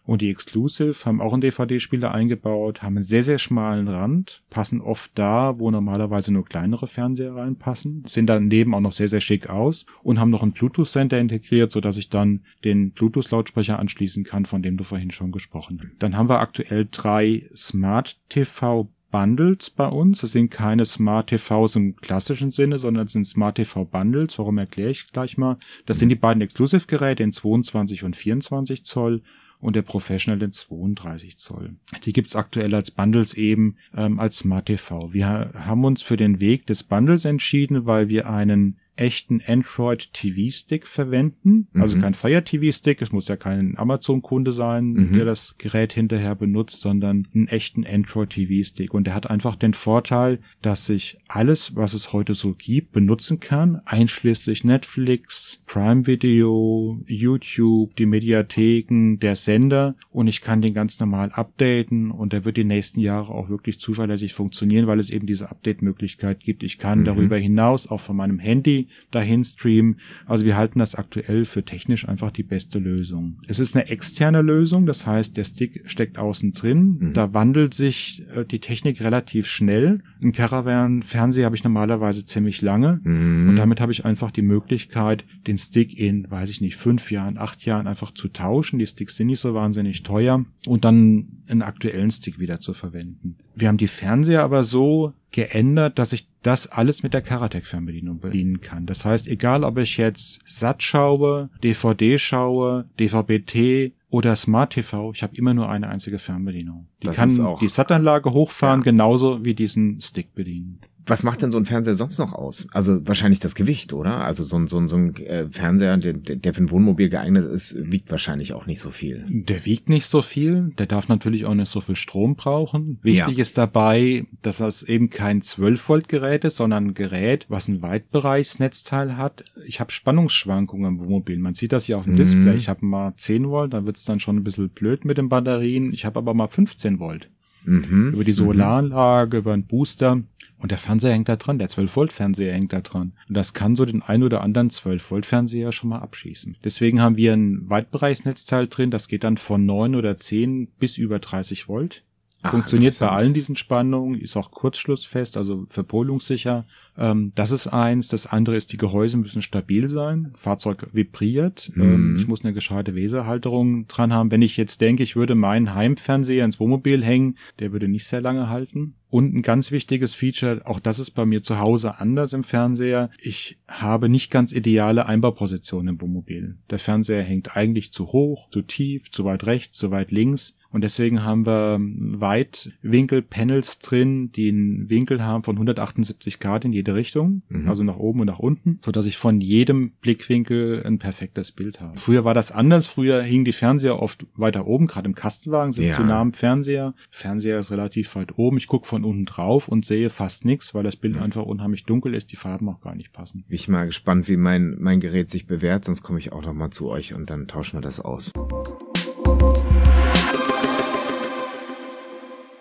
Und die Exclusive haben auch einen DVD-Spieler eingebaut, haben einen sehr, sehr schmalen Rand, passen oft da, wo normalerweise nur kleinere Fernseher reinpassen, sehen daneben auch noch sehr, sehr schick aus und haben noch ein Bluetooth-Center integriert, so dass ich dann den Bluetooth-Lautsprecher anschließen kann, von dem du vorhin schon gesprochen hast. Dann haben wir aktuell drei Smart TV Bundles bei uns. Das sind keine Smart TVs im klassischen Sinne, sondern es sind Smart TV Bundles. Warum erkläre ich gleich mal? Das sind die beiden Exclusive-Geräte in 22 und 24 Zoll und der Professional in 32 Zoll. Die gibt's aktuell als Bundles eben ähm, als Smart TV. Wir haben uns für den Weg des Bundles entschieden, weil wir einen echten Android TV Stick verwenden. Also mhm. Also kein Fire TV Stick, es muss ja kein Amazon Kunde sein, mhm. der das Gerät hinterher benutzt, sondern einen echten Android TV Stick. Und der hat einfach den Vorteil, dass ich alles, was es heute so gibt, benutzen kann, einschließlich Netflix, Prime Video, YouTube, die Mediatheken, der Sender und ich kann den ganz normal updaten und der wird die nächsten Jahre auch wirklich zuverlässig funktionieren, weil es eben diese Update-Möglichkeit gibt. Ich kann mhm. darüber hinaus auch von meinem Handy dahin streamen. Also wir halten das aktuell für technisch einfach die beste Lösung. Es ist eine externe Lösung, das heißt, der Stick steckt außen drin. Mhm. Da wandelt sich äh, die Technik relativ schnell. Ein Caravan-Fernseher habe ich normalerweise ziemlich lange mhm. und damit habe ich einfach die Möglichkeit, den Stick in, weiß ich nicht, fünf Jahren, acht Jahren einfach zu tauschen. Die Sticks sind nicht so wahnsinnig teuer und dann einen aktuellen Stick wieder zu verwenden. Wir haben die Fernseher aber so geändert, dass ich das alles mit der Karatec-Fernbedienung bedienen kann. Das heißt, egal ob ich jetzt SAT schaue, DVD schaue, DVB-T oder Smart TV, ich habe immer nur eine einzige Fernbedienung. Die das kann die SAT-Anlage hochfahren, ja. genauso wie diesen Stick bedienen was macht denn so ein Fernseher sonst noch aus? Also wahrscheinlich das Gewicht, oder? Also so ein, so ein, so ein äh, Fernseher, der, der für ein Wohnmobil geeignet ist, wiegt wahrscheinlich auch nicht so viel. Der wiegt nicht so viel. Der darf natürlich auch nicht so viel Strom brauchen. Wichtig ja. ist dabei, dass das eben kein 12-Volt-Gerät ist, sondern ein Gerät, was ein Weitbereichsnetzteil hat. Ich habe Spannungsschwankungen im Wohnmobil. Man sieht das hier auf dem mhm. Display. Ich habe mal 10 Volt, da wird's dann schon ein bisschen blöd mit den Batterien. Ich habe aber mal 15 Volt. Mhm. Über die mhm. Solaranlage, mhm. über einen Booster. Und der Fernseher hängt da dran, der 12-Volt-Fernseher hängt da dran. Und das kann so den ein oder anderen 12-Volt-Fernseher schon mal abschießen. Deswegen haben wir ein Weitbereichsnetzteil drin, das geht dann von 9 oder 10 bis über 30 Volt. Ach, Funktioniert bei allen diesen Spannungen, ist auch kurzschlussfest, also verpolungssicher. Ähm, das ist eins. Das andere ist, die Gehäuse müssen stabil sein. Fahrzeug vibriert. Mhm. Ähm, ich muss eine gescheite Weserhalterung dran haben. Wenn ich jetzt denke, ich würde meinen Heimfernseher ins Wohnmobil hängen, der würde nicht sehr lange halten. Und ein ganz wichtiges Feature, auch das ist bei mir zu Hause anders im Fernseher. Ich habe nicht ganz ideale Einbaupositionen im Wohnmobil. Der Fernseher hängt eigentlich zu hoch, zu tief, zu weit rechts, zu weit links. Und deswegen haben wir Weitwinkel-Panels drin, die einen Winkel haben von 178 Grad in jede Richtung, mhm. also nach oben und nach unten, so dass ich von jedem Blickwinkel ein perfektes Bild habe. Früher war das anders. Früher hingen die Fernseher oft weiter oben, gerade im Kastenwagen sind ja. zu nah am Fernseher. Fernseher ist relativ weit oben. Ich gucke von unten drauf und sehe fast nichts, weil das Bild mhm. einfach unheimlich dunkel ist, die Farben auch gar nicht passen. Bin ich mal gespannt, wie mein, mein Gerät sich bewährt, sonst komme ich auch noch mal zu euch und dann tauschen wir das aus.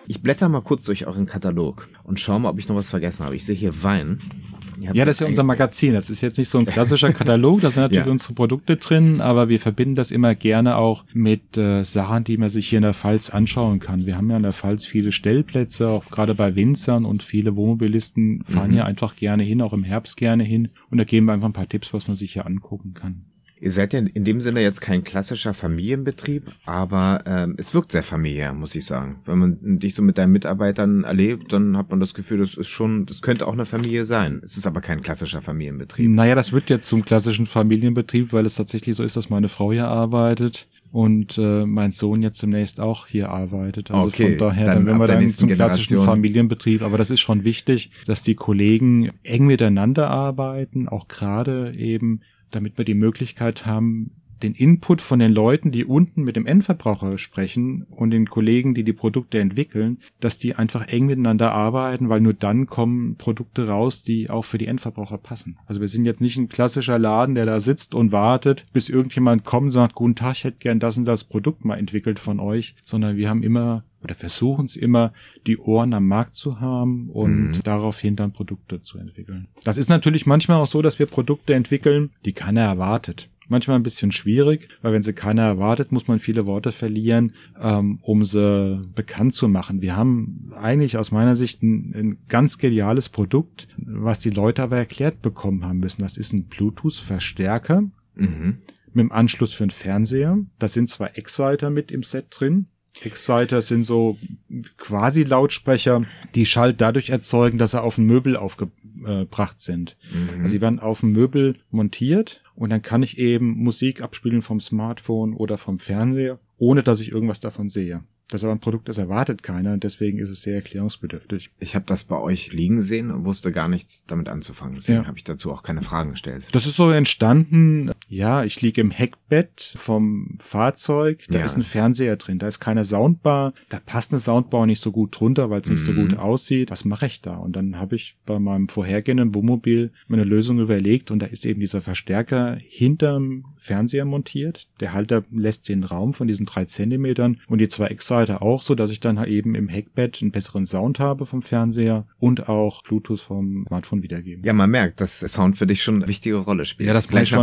Ich blätter mal kurz durch euren Katalog und schaue mal, ob ich noch was vergessen habe. Ich sehe hier Wein. Ja, das ist ja unser Magazin. Das ist jetzt nicht so ein klassischer Katalog, da sind natürlich ja. unsere Produkte drin, aber wir verbinden das immer gerne auch mit äh, Sachen, die man sich hier in der Pfalz anschauen kann. Wir haben ja in der Pfalz viele Stellplätze, auch gerade bei Winzern und viele Wohnmobilisten fahren mhm. ja einfach gerne hin, auch im Herbst gerne hin. Und da geben wir einfach ein paar Tipps, was man sich hier angucken kann. Ihr seid ja in dem Sinne jetzt kein klassischer Familienbetrieb, aber ähm, es wirkt sehr familiär, muss ich sagen. Wenn man dich so mit deinen Mitarbeitern erlebt, dann hat man das Gefühl, das ist schon, das könnte auch eine Familie sein. Es ist aber kein klassischer Familienbetrieb. Naja, das wird jetzt zum klassischen Familienbetrieb, weil es tatsächlich so ist, dass meine Frau hier arbeitet und äh, mein Sohn jetzt demnächst auch hier arbeitet. Also okay, von daher, dann, dann wenn wir dann zum klassischen Familienbetrieb, aber das ist schon wichtig, dass die Kollegen eng miteinander arbeiten, auch gerade eben damit wir die Möglichkeit haben, den Input von den Leuten, die unten mit dem Endverbraucher sprechen und den Kollegen, die die Produkte entwickeln, dass die einfach eng miteinander arbeiten, weil nur dann kommen Produkte raus, die auch für die Endverbraucher passen. Also wir sind jetzt nicht ein klassischer Laden, der da sitzt und wartet, bis irgendjemand kommt und sagt, guten Tag, ich hätte gern das und das Produkt mal entwickelt von euch, sondern wir haben immer oder versuchen es immer, die Ohren am Markt zu haben und mhm. daraufhin dann Produkte zu entwickeln. Das ist natürlich manchmal auch so, dass wir Produkte entwickeln, die keiner erwartet manchmal ein bisschen schwierig, weil wenn sie keiner erwartet, muss man viele Worte verlieren, ähm, um sie bekannt zu machen. Wir haben eigentlich aus meiner Sicht ein, ein ganz geniales Produkt, was die Leute aber erklärt bekommen haben müssen. Das ist ein Bluetooth-Verstärker. Mhm. Mit dem Anschluss für einen Fernseher. Da sind zwei Exciter mit im Set drin. Exciter sind so quasi Lautsprecher, die Schall dadurch erzeugen, dass sie auf ein Möbel aufgebracht sind. Mhm. Also sie werden auf dem Möbel montiert und dann kann ich eben Musik abspielen vom Smartphone oder vom Fernseher, ohne dass ich irgendwas davon sehe. Das ist aber ein Produkt, das erwartet keiner und deswegen ist es sehr erklärungsbedürftig. Ich habe das bei euch liegen sehen und wusste gar nichts damit anzufangen. Deswegen ja. habe ich dazu auch keine Fragen gestellt. Das ist so entstanden, ja, ich liege im Heckbett vom Fahrzeug, da ja. ist ein Fernseher drin, da ist keine Soundbar, da passt eine Soundbar nicht so gut drunter, weil es nicht mhm. so gut aussieht. Was mache ich da? Und dann habe ich bei meinem vorhergehenden Wohnmobil mir eine Lösung überlegt und da ist eben dieser Verstärker hinterm Fernseher montiert. Der Halter lässt den Raum von diesen drei Zentimetern und die zwei weiter auch so, dass ich dann eben im Heckbett einen besseren Sound habe vom Fernseher und auch Bluetooth vom Smartphone wiedergeben. Ja, man merkt, dass Sound für dich schon eine wichtige Rolle spielt. Ja, das mache ich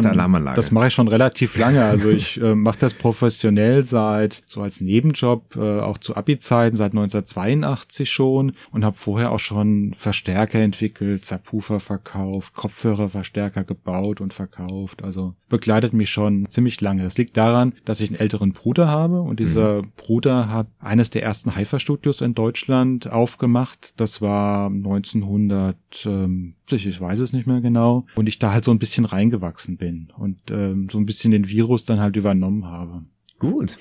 schon, das mache ich schon relativ lange. Also ich äh, mache das professionell seit so als Nebenjob, äh, auch zu Abi-Zeiten seit 1982 schon und habe vorher auch schon Verstärker entwickelt, Subwoofer verkauft, Kopfhörerverstärker gebaut und verkauft. Also begleitet mich schon ziemlich lange. Das liegt daran, dass ich einen älteren Bruder habe und dieser mhm. Bruder hat eines der ersten Haifa-Studios in Deutschland aufgemacht. Das war 1900, ähm, ich weiß es nicht mehr genau. Und ich da halt so ein bisschen reingewachsen bin und ähm, so ein bisschen den Virus dann halt übernommen habe. Gut.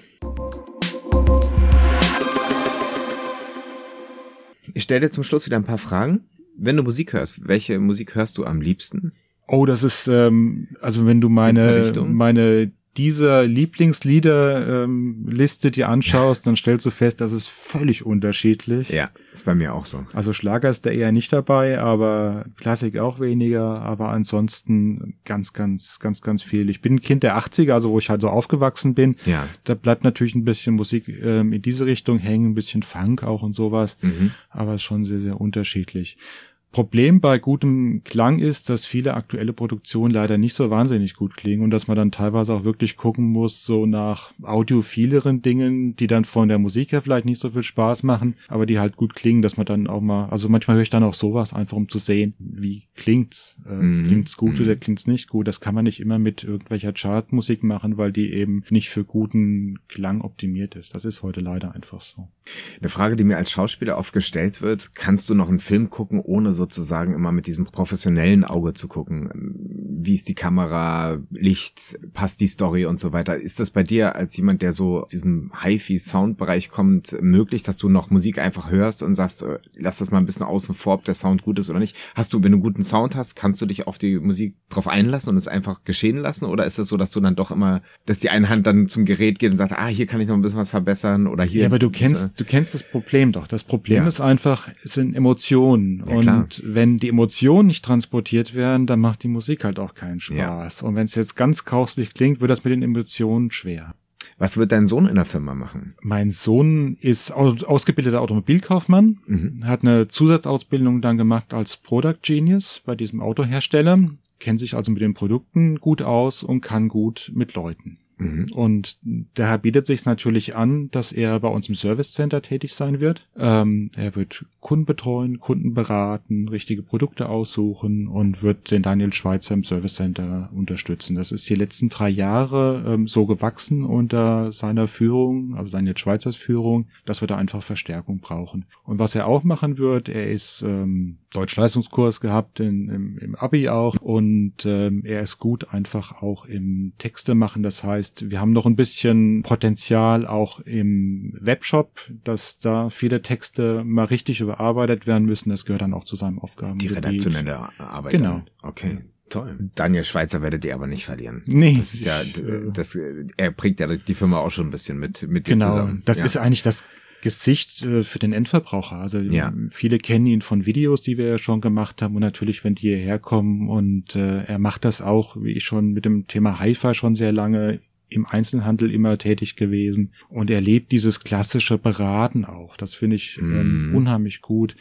Ich stelle dir zum Schluss wieder ein paar Fragen. Wenn du Musik hörst, welche Musik hörst du am liebsten? Oh, das ist, ähm, also wenn du meine, meine dieser Lieblingslieder-Liste ähm, dir anschaust, dann stellst du fest, das ist völlig unterschiedlich. Ja, ist bei mir auch so. Also Schlager ist da eher nicht dabei, aber Klassik auch weniger, aber ansonsten ganz, ganz, ganz, ganz viel. Ich bin ein Kind der 80er, also wo ich halt so aufgewachsen bin. Ja. Da bleibt natürlich ein bisschen Musik ähm, in diese Richtung hängen, ein bisschen Funk auch und sowas, mhm. aber schon sehr, sehr unterschiedlich. Problem bei gutem Klang ist, dass viele aktuelle Produktionen leider nicht so wahnsinnig gut klingen und dass man dann teilweise auch wirklich gucken muss, so nach audiophileren Dingen, die dann von der Musik her vielleicht nicht so viel Spaß machen, aber die halt gut klingen, dass man dann auch mal, also manchmal höre ich dann auch sowas einfach, um zu sehen, wie klingt's. Äh, mm. Klingt's gut mm. oder klingt's nicht gut? Das kann man nicht immer mit irgendwelcher Chartmusik machen, weil die eben nicht für guten Klang optimiert ist. Das ist heute leider einfach so. Eine Frage, die mir als Schauspieler oft gestellt wird, kannst du noch einen Film gucken, ohne sozusagen immer mit diesem professionellen Auge zu gucken. Wie ist die Kamera, Licht, passt die Story und so weiter. Ist das bei dir als jemand, der so aus diesem Hi-Fi-Sound-Bereich kommt, möglich, dass du noch Musik einfach hörst und sagst, äh, lass das mal ein bisschen außen vor, ob der Sound gut ist oder nicht? Hast du, wenn du guten Sound hast, kannst du dich auf die Musik drauf einlassen und es einfach geschehen lassen? Oder ist es so, dass du dann doch immer, dass die eine Hand dann zum Gerät geht und sagt, ah, hier kann ich noch ein bisschen was verbessern oder hier. Ja, aber du kennst, äh, du kennst das Problem doch. Das Problem ja. ist einfach, es sind Emotionen. Ja, und klar. Wenn die Emotionen nicht transportiert werden, dann macht die Musik halt auch keinen Spaß. Ja. Und wenn es jetzt ganz kauslich klingt, wird das mit den Emotionen schwer. Was wird dein Sohn in der Firma machen? Mein Sohn ist ausgebildeter Automobilkaufmann, mhm. hat eine Zusatzausbildung dann gemacht als Product Genius bei diesem Autohersteller, kennt sich also mit den Produkten gut aus und kann gut mit Leuten. Mhm. Und daher bietet sich natürlich an, dass er bei uns im Service Center tätig sein wird. Ähm, er wird Kunden betreuen, Kunden beraten, richtige Produkte aussuchen und wird den Daniel Schweizer im Service Center unterstützen. Das ist die letzten drei Jahre ähm, so gewachsen unter seiner Führung, also Daniel Schweizers Führung, dass wir da einfach Verstärkung brauchen. Und was er auch machen wird, er ist ähm, Deutschleistungskurs gehabt in, im, im Abi auch und ähm, er ist gut einfach auch im Texte machen. Das heißt, wir haben noch ein bisschen Potenzial auch im Webshop, dass da viele Texte mal richtig überarbeitet werden müssen. Das gehört dann auch zu seinem Aufgaben. Die redaktionelle Arbeit. Genau. Dann. Okay. Toll. Daniel Schweizer werdet ihr aber nicht verlieren. Nee. Das ist ja, das, er prägt ja die Firma auch schon ein bisschen mit, mit dir genau. zusammen. Das ja. ist eigentlich das Gesicht äh, für den Endverbraucher. Also ja. viele kennen ihn von Videos, die wir ja schon gemacht haben und natürlich, wenn die hierher kommen und äh, er macht das auch, wie ich schon mit dem Thema Hi-Fi schon sehr lange im Einzelhandel immer tätig gewesen und er lebt dieses klassische Beraten auch. Das finde ich ähm, mm. unheimlich gut.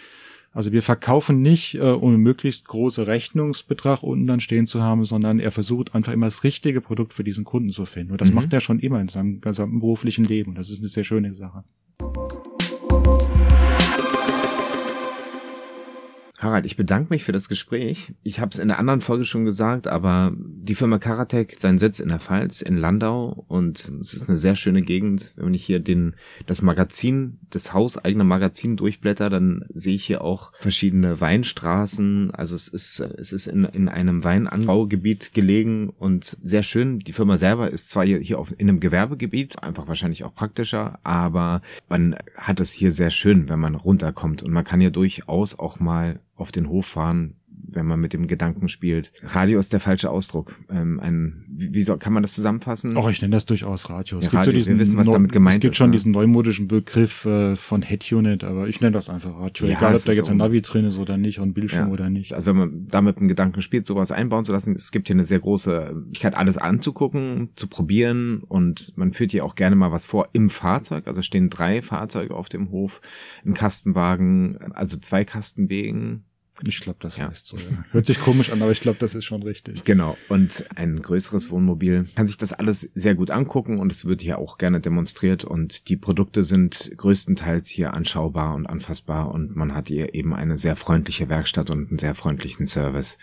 Also wir verkaufen nicht, äh, um möglichst große Rechnungsbetrag unten dann stehen zu haben, sondern er versucht einfach immer das richtige Produkt für diesen Kunden zu finden. Und das mhm. macht er schon immer in seinem gesamten beruflichen Leben. Und das ist eine sehr schöne Sache. Harald, ich bedanke mich für das Gespräch. Ich habe es in der anderen Folge schon gesagt, aber die Firma Karatec hat seinen Sitz in der Pfalz, in Landau und es ist eine sehr schöne Gegend. Wenn ich hier den, das Magazin, das hauseigene Magazin durchblätter, dann sehe ich hier auch verschiedene Weinstraßen. Also es ist, es ist in, in einem Weinanbaugebiet gelegen und sehr schön. Die Firma selber ist zwar hier, hier auf, in einem Gewerbegebiet, einfach wahrscheinlich auch praktischer, aber man hat es hier sehr schön, wenn man runterkommt und man kann hier durchaus auch mal auf den Hof fahren, wenn man mit dem Gedanken spielt. Radio ist der falsche Ausdruck. Ähm, ein, wie soll, kann man das zusammenfassen? Auch ich nenne das durchaus Radio. Es ja, gibt Radio, so diesen, wir wissen, was damit gemeint ist. Es gibt ist, schon ne? diesen neumodischen Begriff äh, von Head-Unit, aber ich nenne das einfach Radio. Ja, Egal, ob da jetzt ein Navi drin ist oder nicht und Bildschirm ja. oder nicht. Also wenn man da mit dem Gedanken spielt, sowas einbauen zu lassen, es gibt hier eine sehr große Möglichkeit, alles anzugucken, zu probieren und man führt hier auch gerne mal was vor im Fahrzeug. Also stehen drei Fahrzeuge auf dem Hof, ein Kastenwagen, also zwei Kastenwegen, ich glaube, das ja. heißt so. Ja. Hört sich komisch an, aber ich glaube, das ist schon richtig. Genau. Und ein größeres Wohnmobil kann sich das alles sehr gut angucken und es wird hier auch gerne demonstriert und die Produkte sind größtenteils hier anschaubar und anfassbar und man hat hier eben eine sehr freundliche Werkstatt und einen sehr freundlichen Service.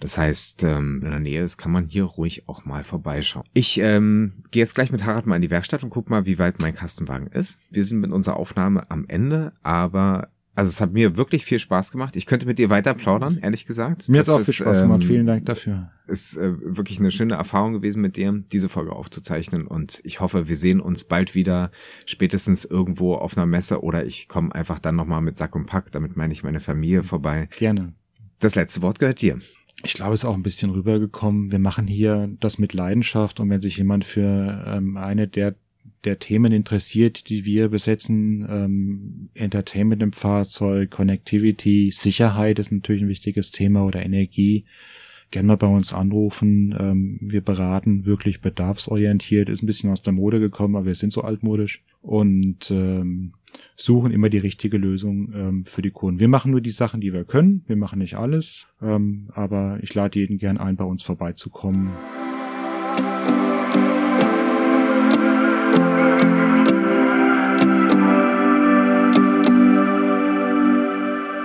Das heißt, ähm, in der Nähe ist, kann man hier ruhig auch mal vorbeischauen. Ich ähm, gehe jetzt gleich mit Harald mal in die Werkstatt und guck mal, wie weit mein Kastenwagen ist. Wir sind mit unserer Aufnahme am Ende, aber also es hat mir wirklich viel Spaß gemacht. Ich könnte mit dir weiter plaudern, ehrlich gesagt. Mir hat auch viel Spaß gemacht. Ähm, Vielen Dank dafür. Ist äh, wirklich eine schöne Erfahrung gewesen, mit dir diese Folge aufzuzeichnen. Und ich hoffe, wir sehen uns bald wieder, spätestens irgendwo auf einer Messe oder ich komme einfach dann nochmal mit Sack und Pack. Damit meine ich meine Familie vorbei. Gerne. Das letzte Wort gehört dir. Ich glaube, es ist auch ein bisschen rübergekommen. Wir machen hier das mit Leidenschaft und wenn sich jemand für ähm, eine der der Themen interessiert, die wir besetzen. Ähm, Entertainment im Fahrzeug, Connectivity, Sicherheit ist natürlich ein wichtiges Thema oder Energie. Gerne mal bei uns anrufen. Ähm, wir beraten wirklich bedarfsorientiert. Ist ein bisschen aus der Mode gekommen, aber wir sind so altmodisch und ähm, suchen immer die richtige Lösung ähm, für die Kunden. Wir machen nur die Sachen, die wir können. Wir machen nicht alles, ähm, aber ich lade jeden gern ein, bei uns vorbeizukommen.